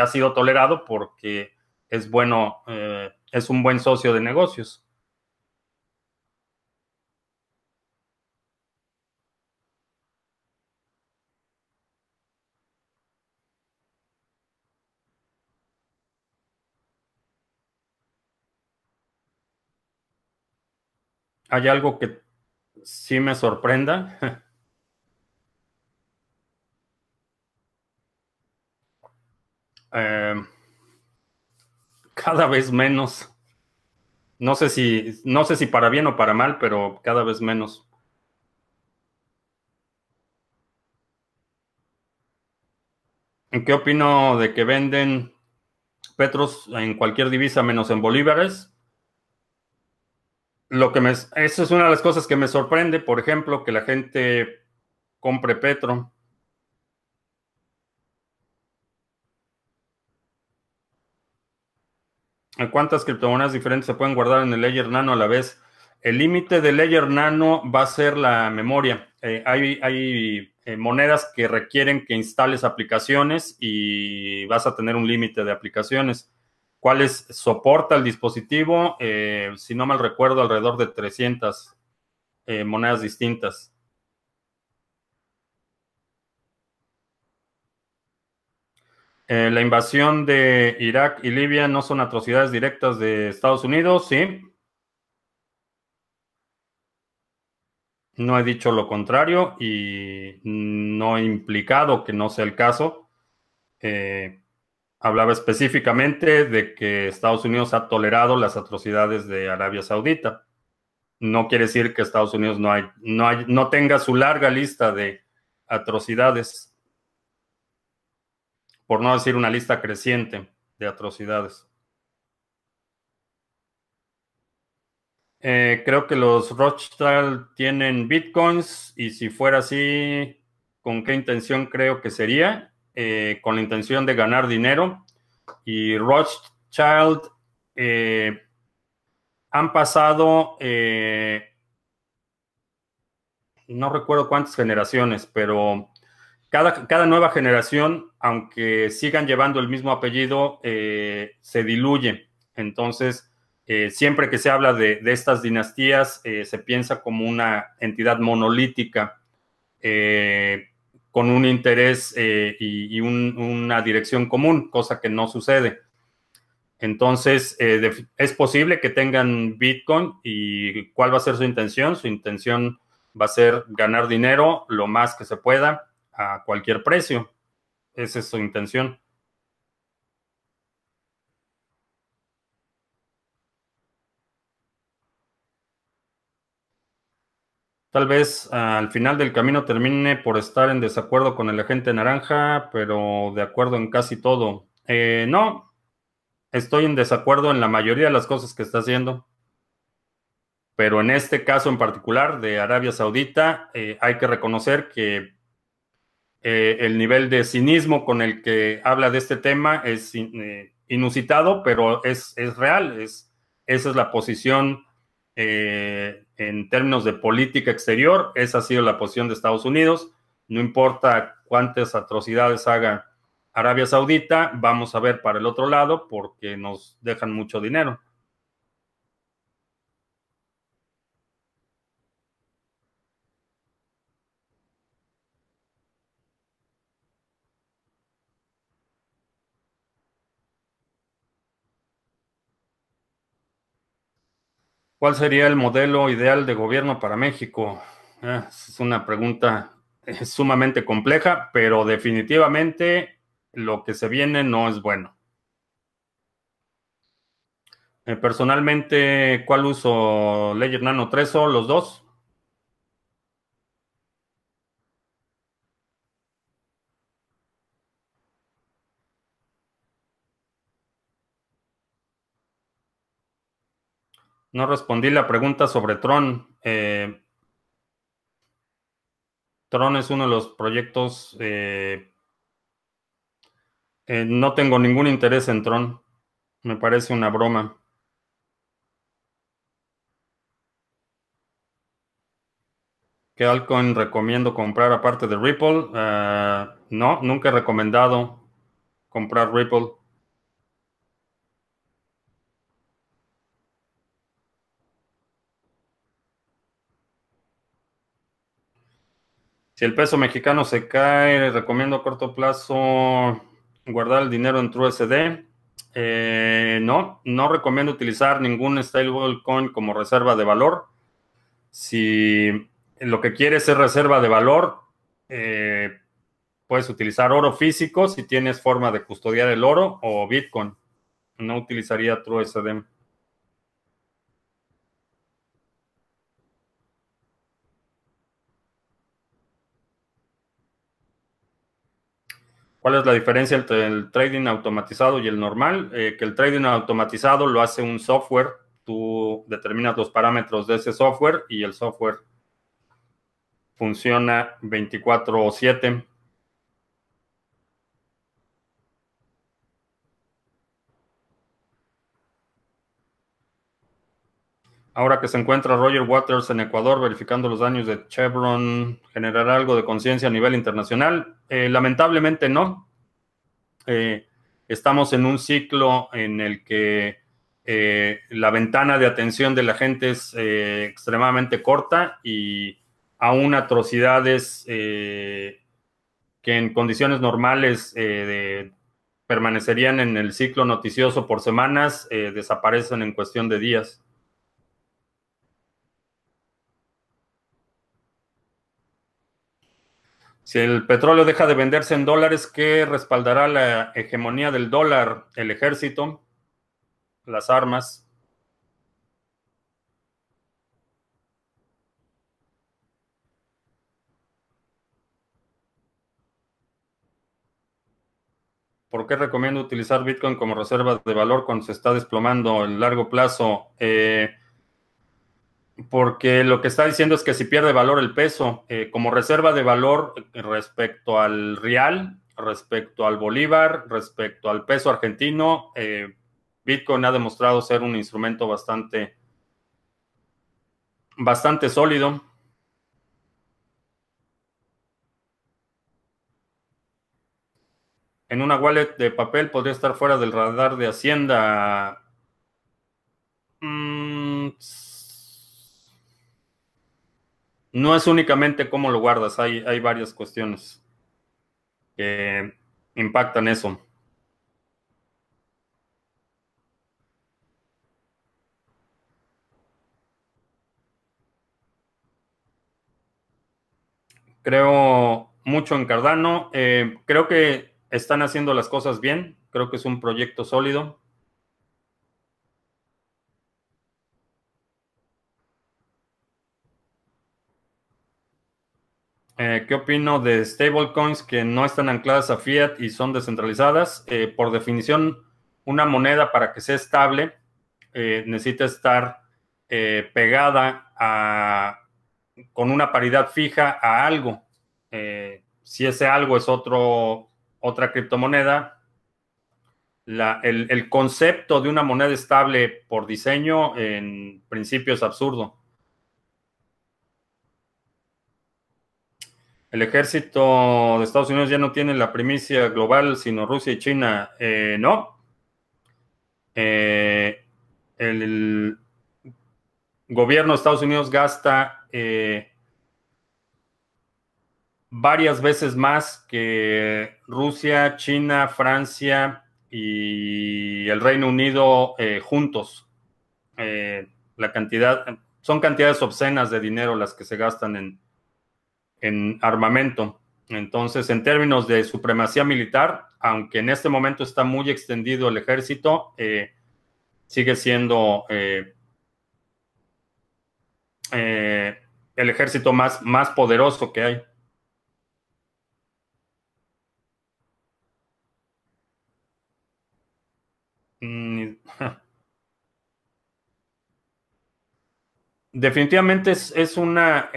ha sido tolerado porque es bueno, es un buen socio de negocios. ¿Hay algo que sí me sorprenda? [LAUGHS] Eh, cada vez menos. No sé si, no sé si para bien o para mal, pero cada vez menos. ¿En qué opino de que venden petros en cualquier divisa menos en bolívares? Lo que me, eso es una de las cosas que me sorprende, por ejemplo, que la gente compre petro. ¿Cuántas criptomonedas diferentes se pueden guardar en el Ledger Nano a la vez? El límite del Ledger Nano va a ser la memoria. Eh, hay, hay eh, monedas que requieren que instales aplicaciones y vas a tener un límite de aplicaciones. ¿Cuáles soporta el dispositivo? Eh, si no mal recuerdo, alrededor de 300 monedas distintas. la invasión de Irak y Libia no son atrocidades directas de Estados Unidos, sí. No he dicho lo contrario y no he implicado que no sea el caso. Eh, hablaba específicamente de que Estados Unidos ha tolerado las atrocidades de Arabia Saudita. No quiere decir que Estados Unidos no, hay, no, hay, no tenga su larga lista de atrocidades, por no decir una lista creciente de atrocidades. Eh, creo que los Rothschild tienen bitcoins y si fuera así, ¿con qué intención creo que sería? Eh, con la intención de ganar dinero. Y Rothschild eh, han pasado, no recuerdo cuántas generaciones, pero cada, cada, nueva generación, aunque sigan llevando el mismo apellido, se diluye. Entonces, eh, siempre que se habla de, estas dinastías, eh, se piensa como una entidad monolítica eh, con un interés y, una dirección común, cosa que no sucede. Entonces, es posible que tengan Bitcoin y ¿cuál va a ser su intención? Su intención va a ser ganar dinero lo más que se pueda a cualquier precio. Esa es su intención. Tal vez ah, al final del camino termine por estar en desacuerdo con el agente naranja, pero de acuerdo en casi todo. Eh, no, estoy en desacuerdo en la mayoría de las cosas que está haciendo. Pero en este caso en particular de Arabia Saudita, eh, hay que reconocer que eh, el nivel de cinismo con el que habla de este tema es inusitado, pero es, es real. Es, esa es la posición en términos de política exterior, esa ha sido la posición de Estados Unidos. No importa cuántas atrocidades haga Arabia Saudita, vamos a ver para el otro lado porque nos dejan mucho dinero. ¿Cuál sería el modelo ideal de gobierno para México? Ah, es una pregunta eh, sumamente compleja, pero definitivamente lo que se viene no es bueno. Eh, personalmente, ¿cuál uso? ¿Ledger Nano 3 o los dos? No respondí la pregunta sobre Tron. Eh, Tron es uno de los proyectos. Eh, eh, no tengo ningún interés en Tron. Me parece una broma. ¿Qué altcoin recomiendo comprar aparte de Ripple? no, nunca he recomendado comprar Ripple. Si el peso mexicano se cae, recomiendo a corto plazo guardar el dinero en TrueSD. Eh, no, no recomiendo utilizar ningún stablecoin como reserva de valor. Si lo que quieres es reserva de valor, eh, puedes utilizar oro físico si tienes forma de custodiar el oro o Bitcoin. No utilizaría TrueSDM. ¿Cuál es la diferencia entre el trading automatizado y el normal? Eh, que el trading automatizado lo hace un software, tú determinas los parámetros de ese software y el software funciona 24/7. Ahora que se encuentra Roger Waters en Ecuador verificando los daños de Chevron, ¿generará algo de conciencia a nivel internacional? Eh, lamentablemente no. Eh, estamos en un ciclo en el que eh, la ventana de atención de la gente es extremadamente corta y aún atrocidades que en condiciones normales permanecerían en el ciclo noticioso por semanas, desaparecen en cuestión de días. Si el petróleo deja de venderse en dólares, ¿qué respaldará la hegemonía del dólar? El ejército, las armas. ¿Por qué recomiendo utilizar Bitcoin como reserva de valor cuando se está desplomando el largo plazo? Eh, porque lo que está diciendo es que si pierde valor el peso, eh, como reserva de valor respecto al real, respecto al bolívar, respecto al peso argentino, eh, Bitcoin ha demostrado ser un instrumento bastante, bastante sólido. En una wallet de papel podría estar fuera del radar de Hacienda. Mm, no es únicamente cómo lo guardas, hay, hay varias cuestiones que impactan eso. Creo mucho en Cardano. Eh, creo que están haciendo las cosas bien. Creo que es un proyecto sólido. Eh, ¿Qué opino de stablecoins que no están ancladas a fiat y son descentralizadas? Eh, por definición, una moneda para que sea estable eh, necesita estar pegada a, con una paridad fija a algo. si ese algo es otro, otra criptomoneda, el, el concepto de una moneda estable por diseño en principio es absurdo. El ejército de Estados Unidos ya no tiene la primicia global, sino Rusia y China. Eh, no. Eh, el, gobierno de Estados Unidos gasta eh, varias veces más que Rusia, China, Francia y el Reino Unido juntos. la cantidad, son cantidades obscenas de dinero las que se gastan en, en armamento. Entonces, en términos de supremacía militar, aunque en este momento está muy extendido el ejército, eh, sigue siendo eh, eh, el ejército más, más poderoso que hay. [LAUGHS] Definitivamente es, es una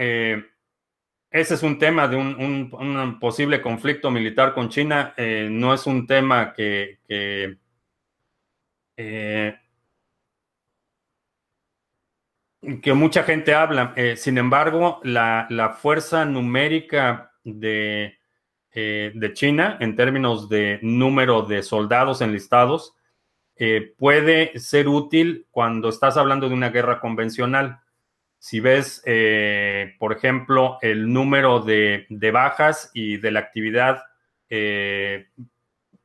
ese es un tema de un, posible conflicto militar con China. Eh, no es un tema que, eh, que, mucha gente habla. Eh, sin embargo, la, fuerza numérica de, de, China en términos de número de soldados enlistados puede ser útil cuando estás hablando de una guerra convencional. Si ves, eh, por ejemplo, el número de, bajas y de la actividad eh,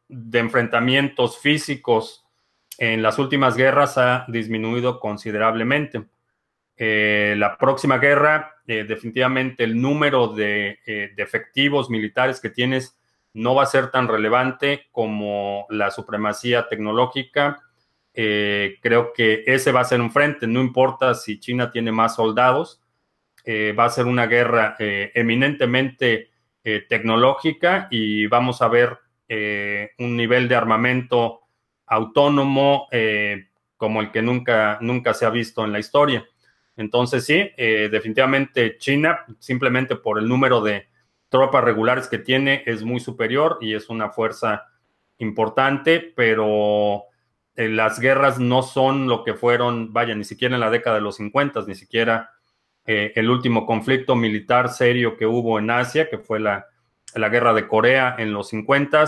de enfrentamientos físicos en las últimas guerras ha disminuido considerablemente. la próxima guerra, definitivamente el número de, de, efectivos militares que tienes no va a ser tan relevante como la supremacía tecnológica. Creo que ese va a ser un frente, no importa si China tiene más soldados, va a ser una guerra eminentemente tecnológica y vamos a ver un nivel de armamento autónomo eh, como el que nunca, nunca se ha visto en la historia. Entonces, sí, eh, definitivamente China, simplemente por el número de tropas regulares que tiene, es muy superior y es una fuerza importante, pero eh, las guerras no son lo que fueron, vaya, ni siquiera en la década de los 50, ni siquiera el último conflicto militar serio que hubo en Asia, que fue la, la guerra de Corea en los 50.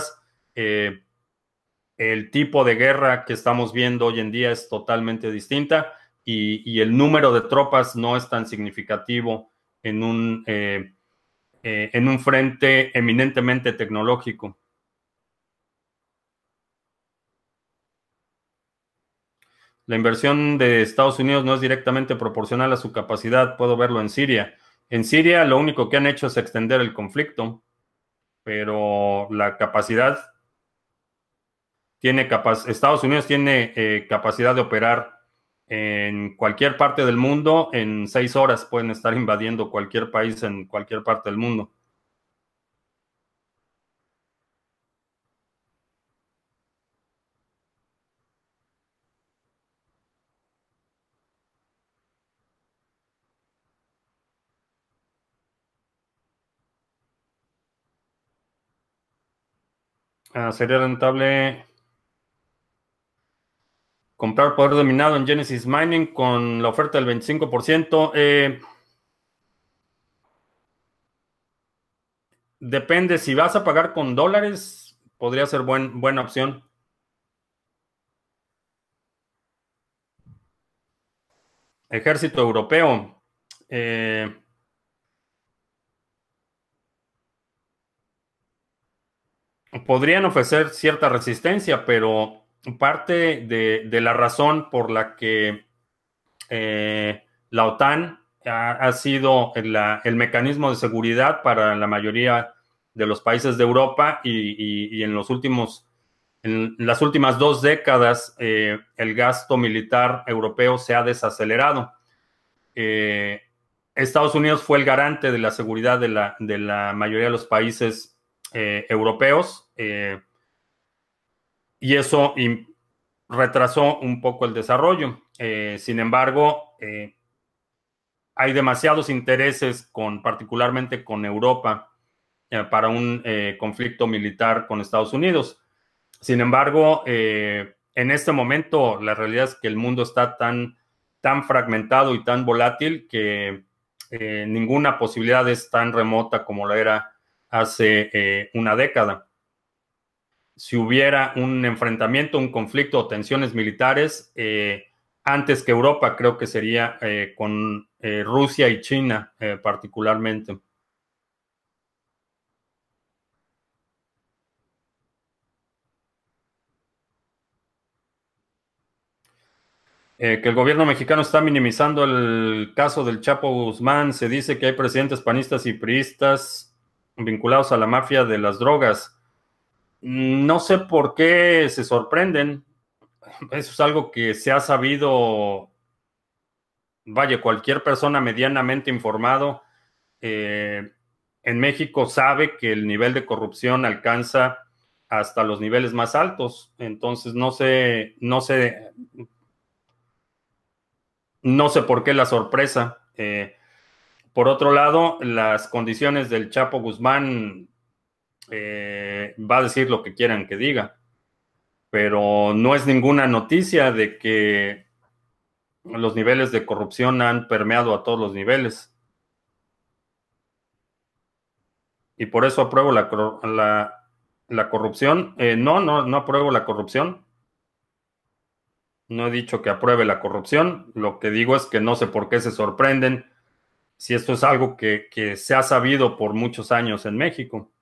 Eh, el tipo de guerra que estamos viendo hoy en día es totalmente distinta y, el número de tropas no es tan significativo en un, eh, eh, en un frente eminentemente tecnológico. La inversión de Estados Unidos no es directamente proporcional a su capacidad, puedo verlo en Siria. En Siria lo único que han hecho es extender el conflicto, pero la capacidad tiene Estados Unidos tiene eh, capacidad de operar en cualquier parte del mundo. En seis horas pueden estar invadiendo cualquier país en cualquier parte del mundo. Sería rentable comprar poder dominado en Genesis Mining con la oferta del 25%. Eh, depende, si vas a pagar con dólares, podría ser buena opción. Ejército Europeo. Eh, podrían ofrecer cierta resistencia, pero parte de, la razón por la que eh, la OTAN ha, sido el mecanismo de seguridad para la mayoría de los países de Europa y, en los últimos, en las últimas dos décadas, eh, el gasto militar europeo se ha desacelerado. Eh, Estados Unidos fue el garante de la seguridad de la, de la mayoría de los países europeos y eso retrasó un poco el desarrollo. Eh, sin embargo, eh, hay demasiados intereses con, particularmente con Europa, eh, para un conflicto militar con Estados Unidos. Sin embargo, en este momento la realidad es que el mundo está tan, tan fragmentado y tan volátil que ninguna posibilidad es tan remota como lo era hace una década si hubiera un enfrentamiento, un conflicto o tensiones militares, eh, antes que Europa, creo que sería eh, con eh, Rusia y China particularmente. que el gobierno mexicano está minimizando el caso del Chapo Guzmán. Se dice que hay presidentes panistas y priistas vinculados a la mafia de las drogas. No sé por qué se sorprenden. Eso es algo que se ha sabido, vaya, cualquier persona medianamente informado eh, en México sabe que el nivel de corrupción alcanza hasta los niveles más altos. Entonces, no sé, no sé, no sé por qué la sorpresa. Eh, por otro lado, las condiciones del Chapo Guzmán eh, va a decir lo que quieran que diga. Pero no es ninguna noticia de que los niveles de corrupción han permeado a todos los niveles. Y por eso apruebo la, la, corrupción. Eh, no, no, no apruebo la corrupción. No he dicho que apruebe la corrupción. Lo que digo es que no sé por qué se sorprenden si esto es algo que se ha sabido por muchos años en México.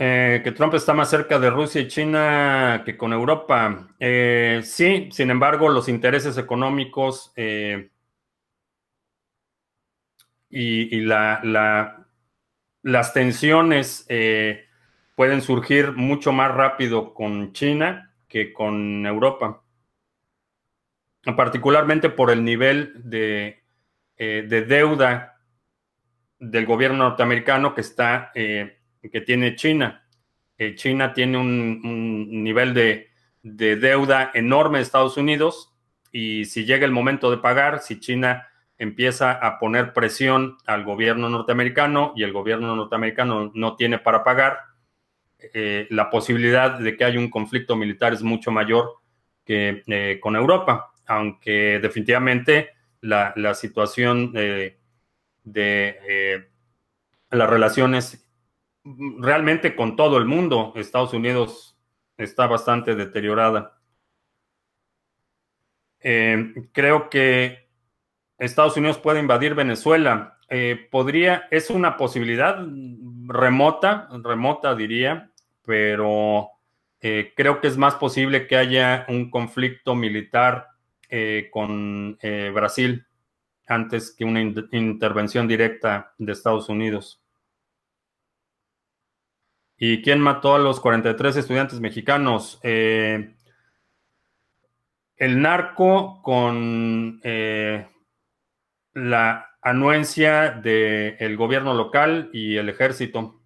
Eh, que Trump está más cerca de Rusia y China que con Europa. Eh, sí, sin embargo, los intereses económicos eh, y, las tensiones pueden surgir mucho más rápido con China que con Europa, particularmente por el nivel de, de deuda del gobierno norteamericano que está que tiene China. Eh, China tiene un, nivel de, deuda enorme de Estados Unidos y si llega el momento de pagar, si China empieza a poner presión al gobierno norteamericano y el gobierno norteamericano no tiene para pagar, eh, la posibilidad de que haya un conflicto militar es mucho mayor que eh, con Europa, aunque definitivamente la, situación de las relaciones realmente con todo el mundo, Estados Unidos está bastante deteriorada. Eh, creo que Estados Unidos puede invadir Venezuela. Eh, podría, es una posibilidad remota, remota diría, pero eh, creo que es más posible que haya un conflicto militar con Brasil antes que una intervención directa de Estados Unidos. ¿Y quién mató a los 43 estudiantes mexicanos? Eh, el narco con eh, la anuencia del gobierno local y el ejército.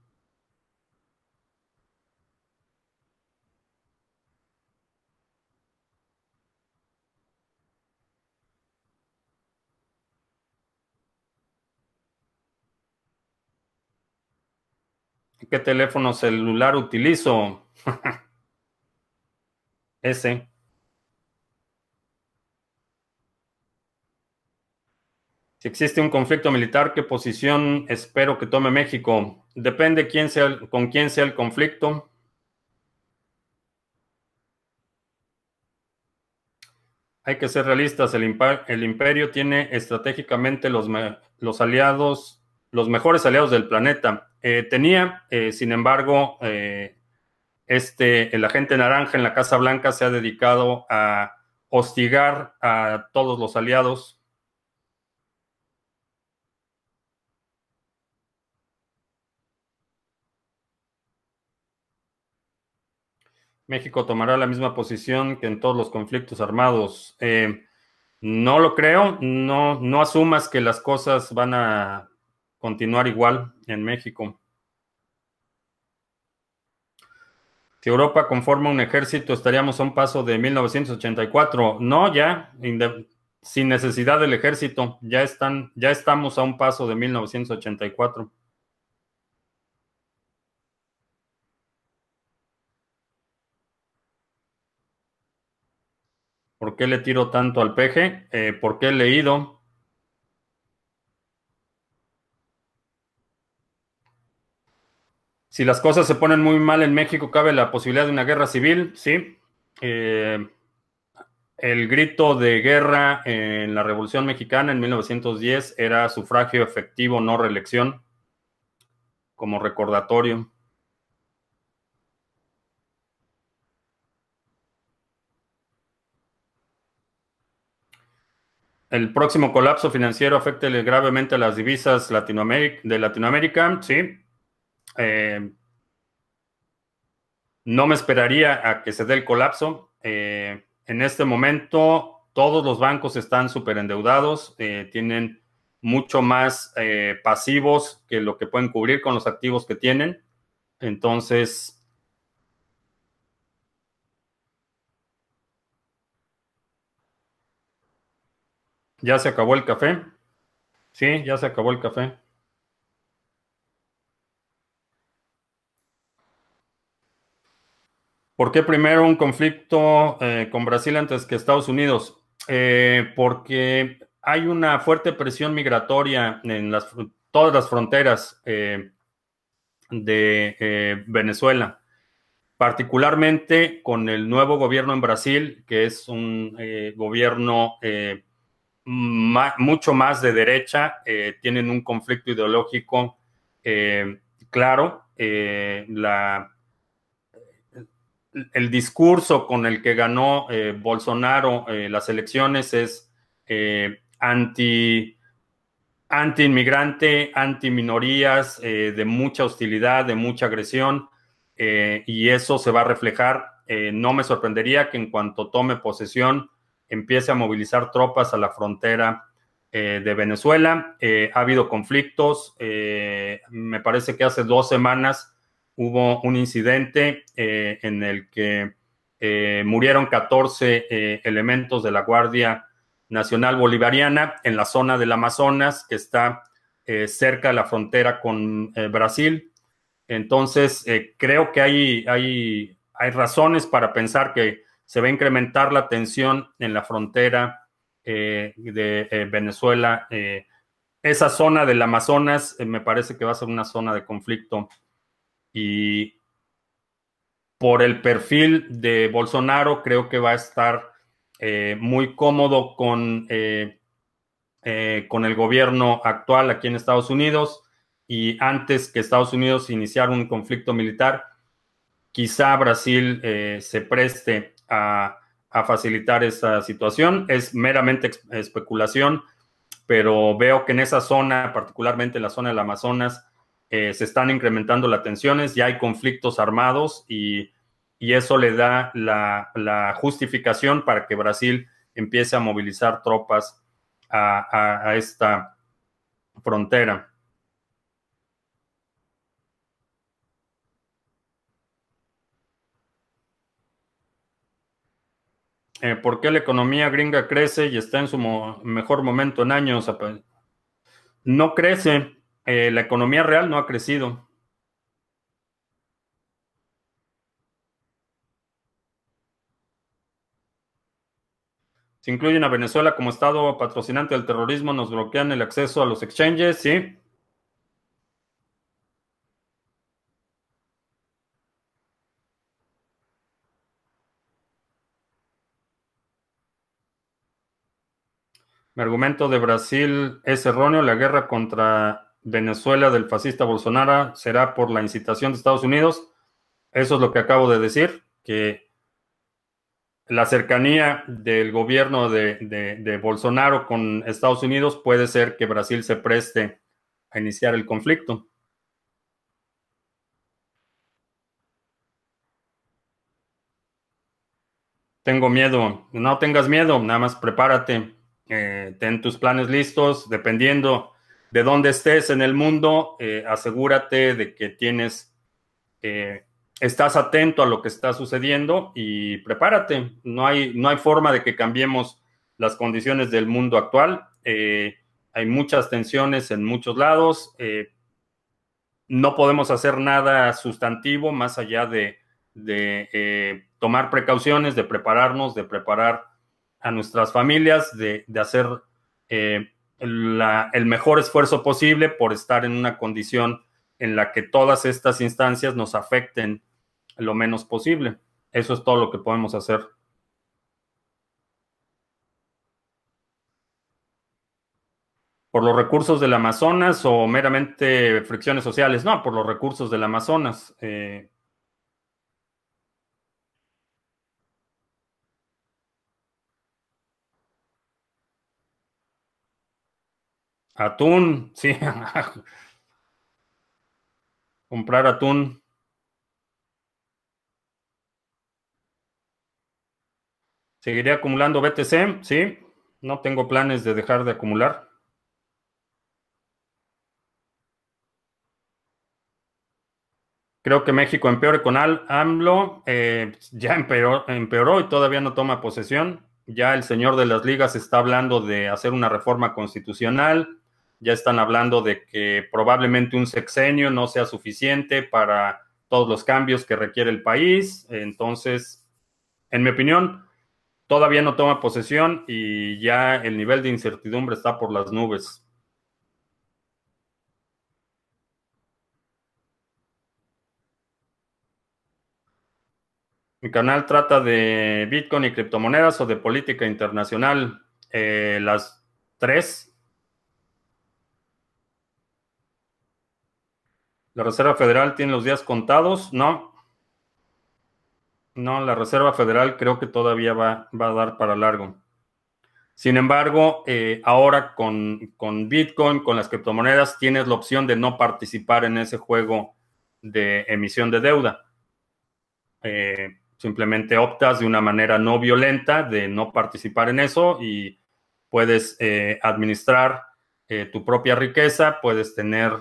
¿Qué teléfono celular utilizo? [LAUGHS] Ese. Si existe un conflicto militar, ¿qué posición espero que tome México? Depende quién sea, con quién sea el conflicto. Hay que ser realistas. El, imperio tiene estratégicamente los, los aliados, los mejores aliados del planeta. Eh, tenía, eh, sin embargo, eh, este, el agente naranja en la Casa Blanca se ha dedicado a hostigar a todos los aliados. México tomará la misma posición que en todos los conflictos armados. no lo creo, no, no asumas que las cosas van a continuar igual en México. Si Europa conforma un ejército, estaríamos a un paso de 1984. No, ya, sin necesidad del ejército, ya están, ya estamos a un paso de 1984. ¿Por qué le tiro tanto al peje? Eh, porque he leído Si las cosas se ponen muy mal en México, cabe la posibilidad de una guerra civil, sí. Eh, el grito de guerra en la Revolución Mexicana en 1910 era sufragio efectivo, no reelección, como recordatorio. El próximo colapso financiero afecta gravemente a las divisas de Latinoamérica, sí. Eh, no me esperaría a que se dé el colapso. Eh, en este momento, todos los bancos están súper endeudados, eh, tienen mucho más pasivos que lo que pueden cubrir con los activos que tienen. Entonces, ¿ya se acabó el café? Sí, ya se acabó el café. ¿Por qué primero un conflicto eh, con Brasil antes que Estados Unidos? Eh, porque hay una fuerte presión migratoria en todas las fronteras eh, de Venezuela, particularmente con el nuevo gobierno en Brasil, que es un gobierno mucho más de derecha, tienen un conflicto ideológico claro la, el discurso con el que ganó Bolsonaro las elecciones es anti anti-inmigrante, anti-minorías, de mucha hostilidad, de mucha agresión, y eso se va a reflejar. no me sorprendería que en cuanto tome posesión empiece a movilizar tropas a la frontera eh, de Venezuela. Eh, ha habido conflictos. Eh, me parece que hace dos semanas hubo un incidente en el que murieron 14 elementos de la Guardia Nacional Bolivariana en la zona del Amazonas, que está cerca de la frontera con Brasil. Entonces, creo que hay, hay, hay razones para pensar que se va a incrementar la tensión en la frontera eh, de eh, Venezuela. Eh, esa zona del Amazonas me parece que va a ser una zona de conflicto y por el perfil de Bolsonaro creo que va a estar muy cómodo con, con el gobierno actual aquí en Estados Unidos y antes que Estados Unidos iniciara un conflicto militar, quizá Brasil se preste a a facilitar esa situación. Es meramente especulación, pero veo que en esa zona, particularmente en la zona del Amazonas, eh, se están incrementando las tensiones, ya hay conflictos armados y, eso le da la, justificación para que Brasil empiece a movilizar tropas a esta frontera. Eh, ¿Por qué la economía gringa crece y está en su mejor momento en años? No crece. Eh, la economía real no ha crecido. Si incluyen a Venezuela como Estado patrocinante del terrorismo, nos bloquean el acceso a los exchanges, sí. Mi argumento de Brasil es erróneo. La guerra contra Venezuela del fascista Bolsonaro será por la incitación de Estados Unidos. Eso es lo que acabo de decir, que la cercanía del gobierno de, Bolsonaro con Estados Unidos puede ser que Brasil se preste a iniciar el conflicto. Tengo miedo. No tengas miedo, nada más prepárate. Eh, ten tus planes listos, dependiendo de dónde estés en el mundo, eh, asegúrate de que tienes, eh, estás atento a lo que está sucediendo y prepárate. No hay, no hay forma de que cambiemos las condiciones del mundo actual. hay muchas tensiones en muchos lados. no podemos hacer nada sustantivo más allá de, de tomar precauciones, de prepararnos, de preparar a nuestras familias de, hacer eh, el mejor esfuerzo posible por estar en una condición en la que todas estas instancias nos afecten lo menos posible. Eso es todo lo que podemos hacer. ¿Por los recursos del Amazonas o meramente fricciones sociales? No, por los recursos del Amazonas. Eh, Atún, sí. [LAUGHS] Comprar atún. Seguiré acumulando BTC, sí. No tengo planes de dejar de acumular. Creo que México empeore con AMLO. Eh, ya empeoró, empeoró y todavía no toma posesión. Ya el señor de las ligas está hablando de hacer una reforma constitucional ya están hablando de que probablemente un sexenio no sea suficiente para todos los cambios que requiere el país. Entonces, en mi opinión, todavía no toma posesión y ya el nivel de incertidumbre está por las nubes. Mi canal trata de Bitcoin y criptomonedas o de política internacional. Eh, las tres. La Reserva Federal tiene los días contados. No. No, la Reserva Federal creo que todavía va, va a dar para largo. Sin embargo, eh, ahora con, con, Bitcoin, con las criptomonedas, tienes la opción de no participar en ese juego de emisión de deuda. Eh, simplemente optas de una manera no violenta de no participar en eso y puedes eh, administrar tu propia riqueza, puedes tener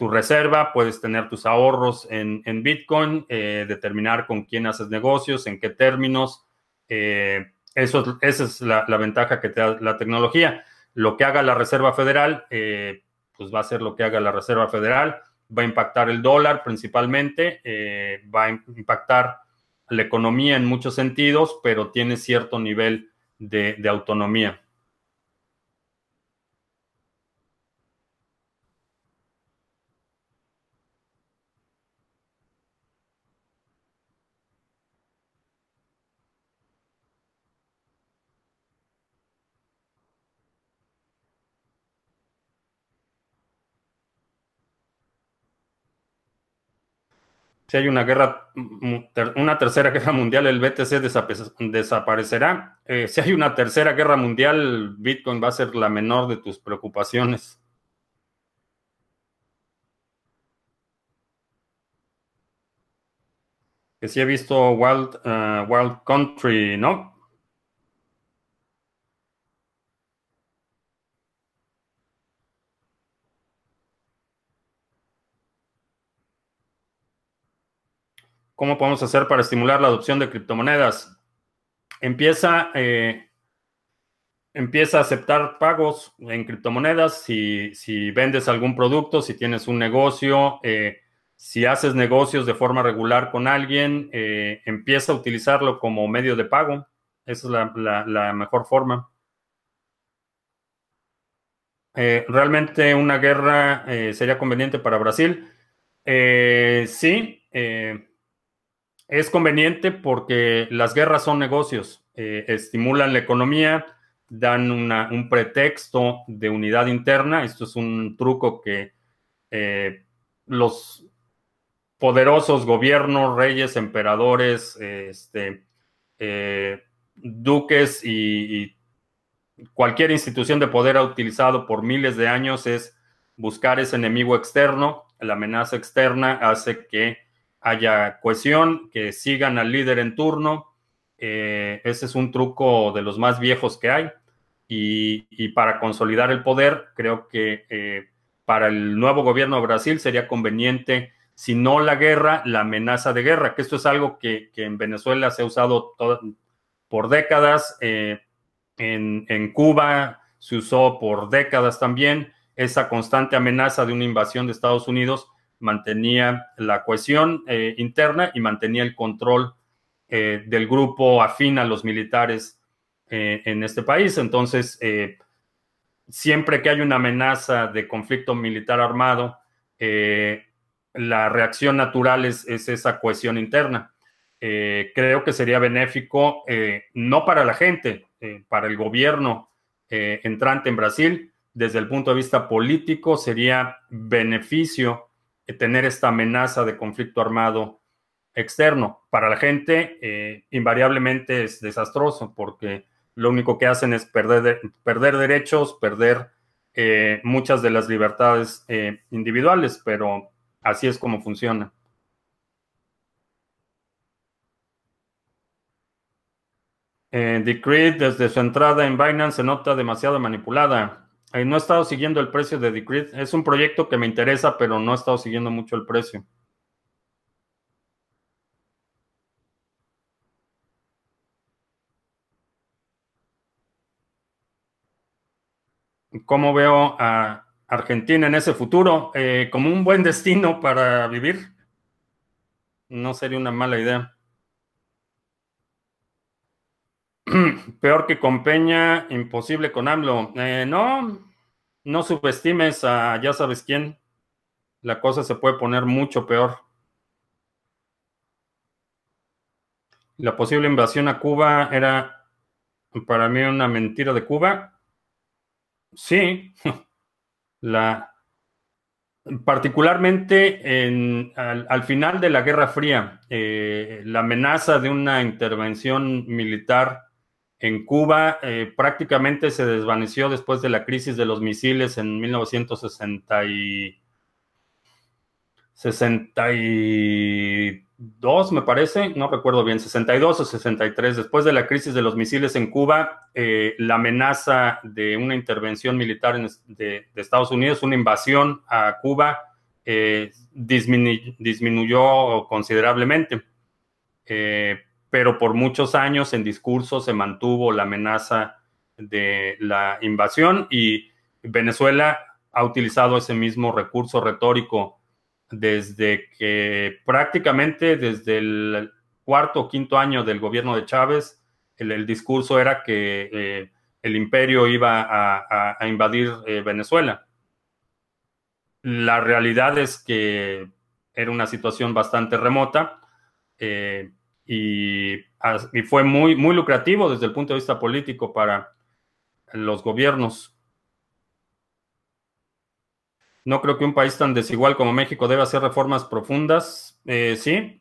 tu reserva, puedes tener tus ahorros en, en Bitcoin, determinar con quién haces negocios, en qué términos. Eso, esa es la, ventaja que te da la tecnología. Lo que haga la Reserva Federal, eh, pues va a ser lo que haga la Reserva Federal. Va a impactar el dólar principalmente, eh, va a impactar la economía en muchos sentidos, pero tiene cierto nivel de autonomía. Si hay una guerra, una tercera guerra mundial, el BTC desaparecerá. Eh, si hay una tercera guerra mundial, Bitcoin va a ser la menor de tus preocupaciones. Que si he visto Wild, uh, Wild Country, ¿no? ¿Cómo podemos hacer para estimular la adopción de criptomonedas? Empieza, eh, empieza a aceptar pagos en criptomonedas si, si, vendes algún producto, si tienes un negocio, eh, si haces negocios de forma regular con alguien, eh, empieza a utilizarlo como medio de pago. Esa es la, mejor forma. ¿Realmente una guerra sería conveniente para Brasil? sí. Es conveniente porque las guerras son negocios, eh, estimulan la economía, dan un pretexto de unidad interna. Esto es un truco que eh, los poderosos gobiernos, reyes, emperadores, este, eh, duques y, y, cualquier institución de poder ha utilizado por miles de años es buscar ese enemigo externo. La amenaza externa hace que haya cohesión, que sigan al líder en turno. Eh, ese es un truco de los más viejos que hay. Y, para consolidar el poder, creo que eh, para el nuevo gobierno de Brasil sería conveniente, si no la guerra, la amenaza de guerra, que esto es algo que, en Venezuela se ha usado por décadas, eh, en, en Cuba se usó por décadas también, esa constante amenaza de una invasión de Estados Unidos mantenía la cohesión eh, interna y mantenía el control eh, del grupo afín a los militares eh, en este país. Entonces, siempre que hay una amenaza de conflicto militar armado, la reacción natural es, es, esa cohesión interna. creo que sería benéfico, no para la gente, para el gobierno entrante en Brasil, desde el punto de vista político, sería beneficio tener esta amenaza de conflicto armado externo. Para la gente, eh, invariablemente es desastroso porque lo único que hacen es perder, perder derechos, perder eh, muchas de las libertades eh, individuales, pero así es como funciona. Decreed desde su entrada en Binance se nota demasiado manipulada. Eh, no he estado siguiendo el precio de Decreed. Es un proyecto que me interesa, pero no he estado siguiendo mucho el precio. ¿Cómo veo a Argentina en ese futuro? Eh, como un buen destino para vivir. No sería una mala idea. [CLEARS THROAT] Peor que con Peña, imposible con AMLO. Eh, no, no subestimes a ya sabes quién. La cosa se puede poner mucho peor. La posible invasión a Cuba era para mí una mentira de Cuba. Sí, [LAUGHS] la, Particularmente al, final de la Guerra Fría, eh, la amenaza de una intervención militar en Cuba eh, prácticamente se desvaneció después de la crisis de los misiles en 1960 62, me parece, no recuerdo bien, 62 o 63. Después de la crisis de los misiles en Cuba, eh, la amenaza de una intervención militar de, Estados Unidos, una invasión a Cuba, eh, disminuyó considerablemente pero por muchos años en discurso se mantuvo la amenaza de la invasión y Venezuela ha utilizado ese mismo recurso retórico desde que prácticamente desde el cuarto o quinto año del gobierno de Chávez, el, discurso era que eh, el imperio iba a, invadir eh, Venezuela. La realidad es que era una situación bastante remota. Eh, y, fue muy, muy lucrativo desde el punto de vista político para los gobiernos. No creo que un país tan desigual como México deba hacer reformas profundas. Eh, sí,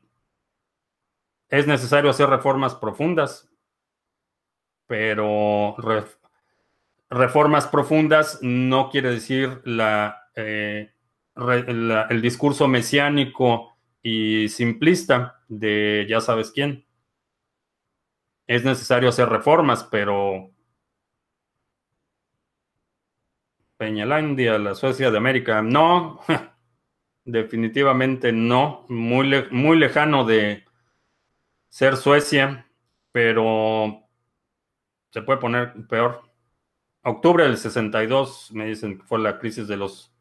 es necesario hacer reformas profundas, pero reformas profundas no quiere decir la, eh, el discurso mesiánico y simplista de ya sabes quién. Es necesario hacer reformas, pero Peñalandia, la Suecia de América, no, [LAUGHS] definitivamente no, muy, muy lejano de ser Suecia, pero se puede poner peor. Octubre del 62, me dicen que fue la crisis de los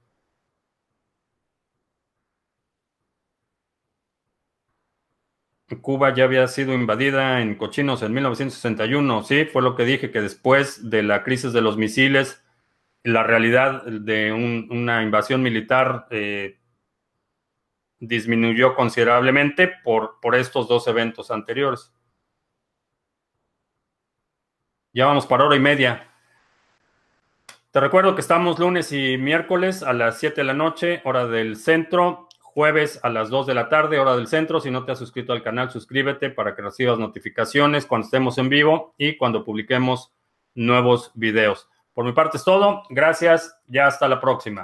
Cuba ya había sido invadida en cochinos en 1961, sí, fue lo que dije, que después de la crisis de los misiles, la realidad de una invasión militar eh, disminuyó considerablemente por, por estos dos eventos anteriores. Ya vamos para hora y media. Te recuerdo que estamos lunes y miércoles a las 7 de la noche, hora del centro jueves a las 2 de la tarde, hora del centro. Si no te has suscrito al canal, suscríbete para que recibas notificaciones cuando estemos en vivo y cuando publiquemos nuevos videos. Por mi parte es todo. Gracias. Ya hasta la próxima.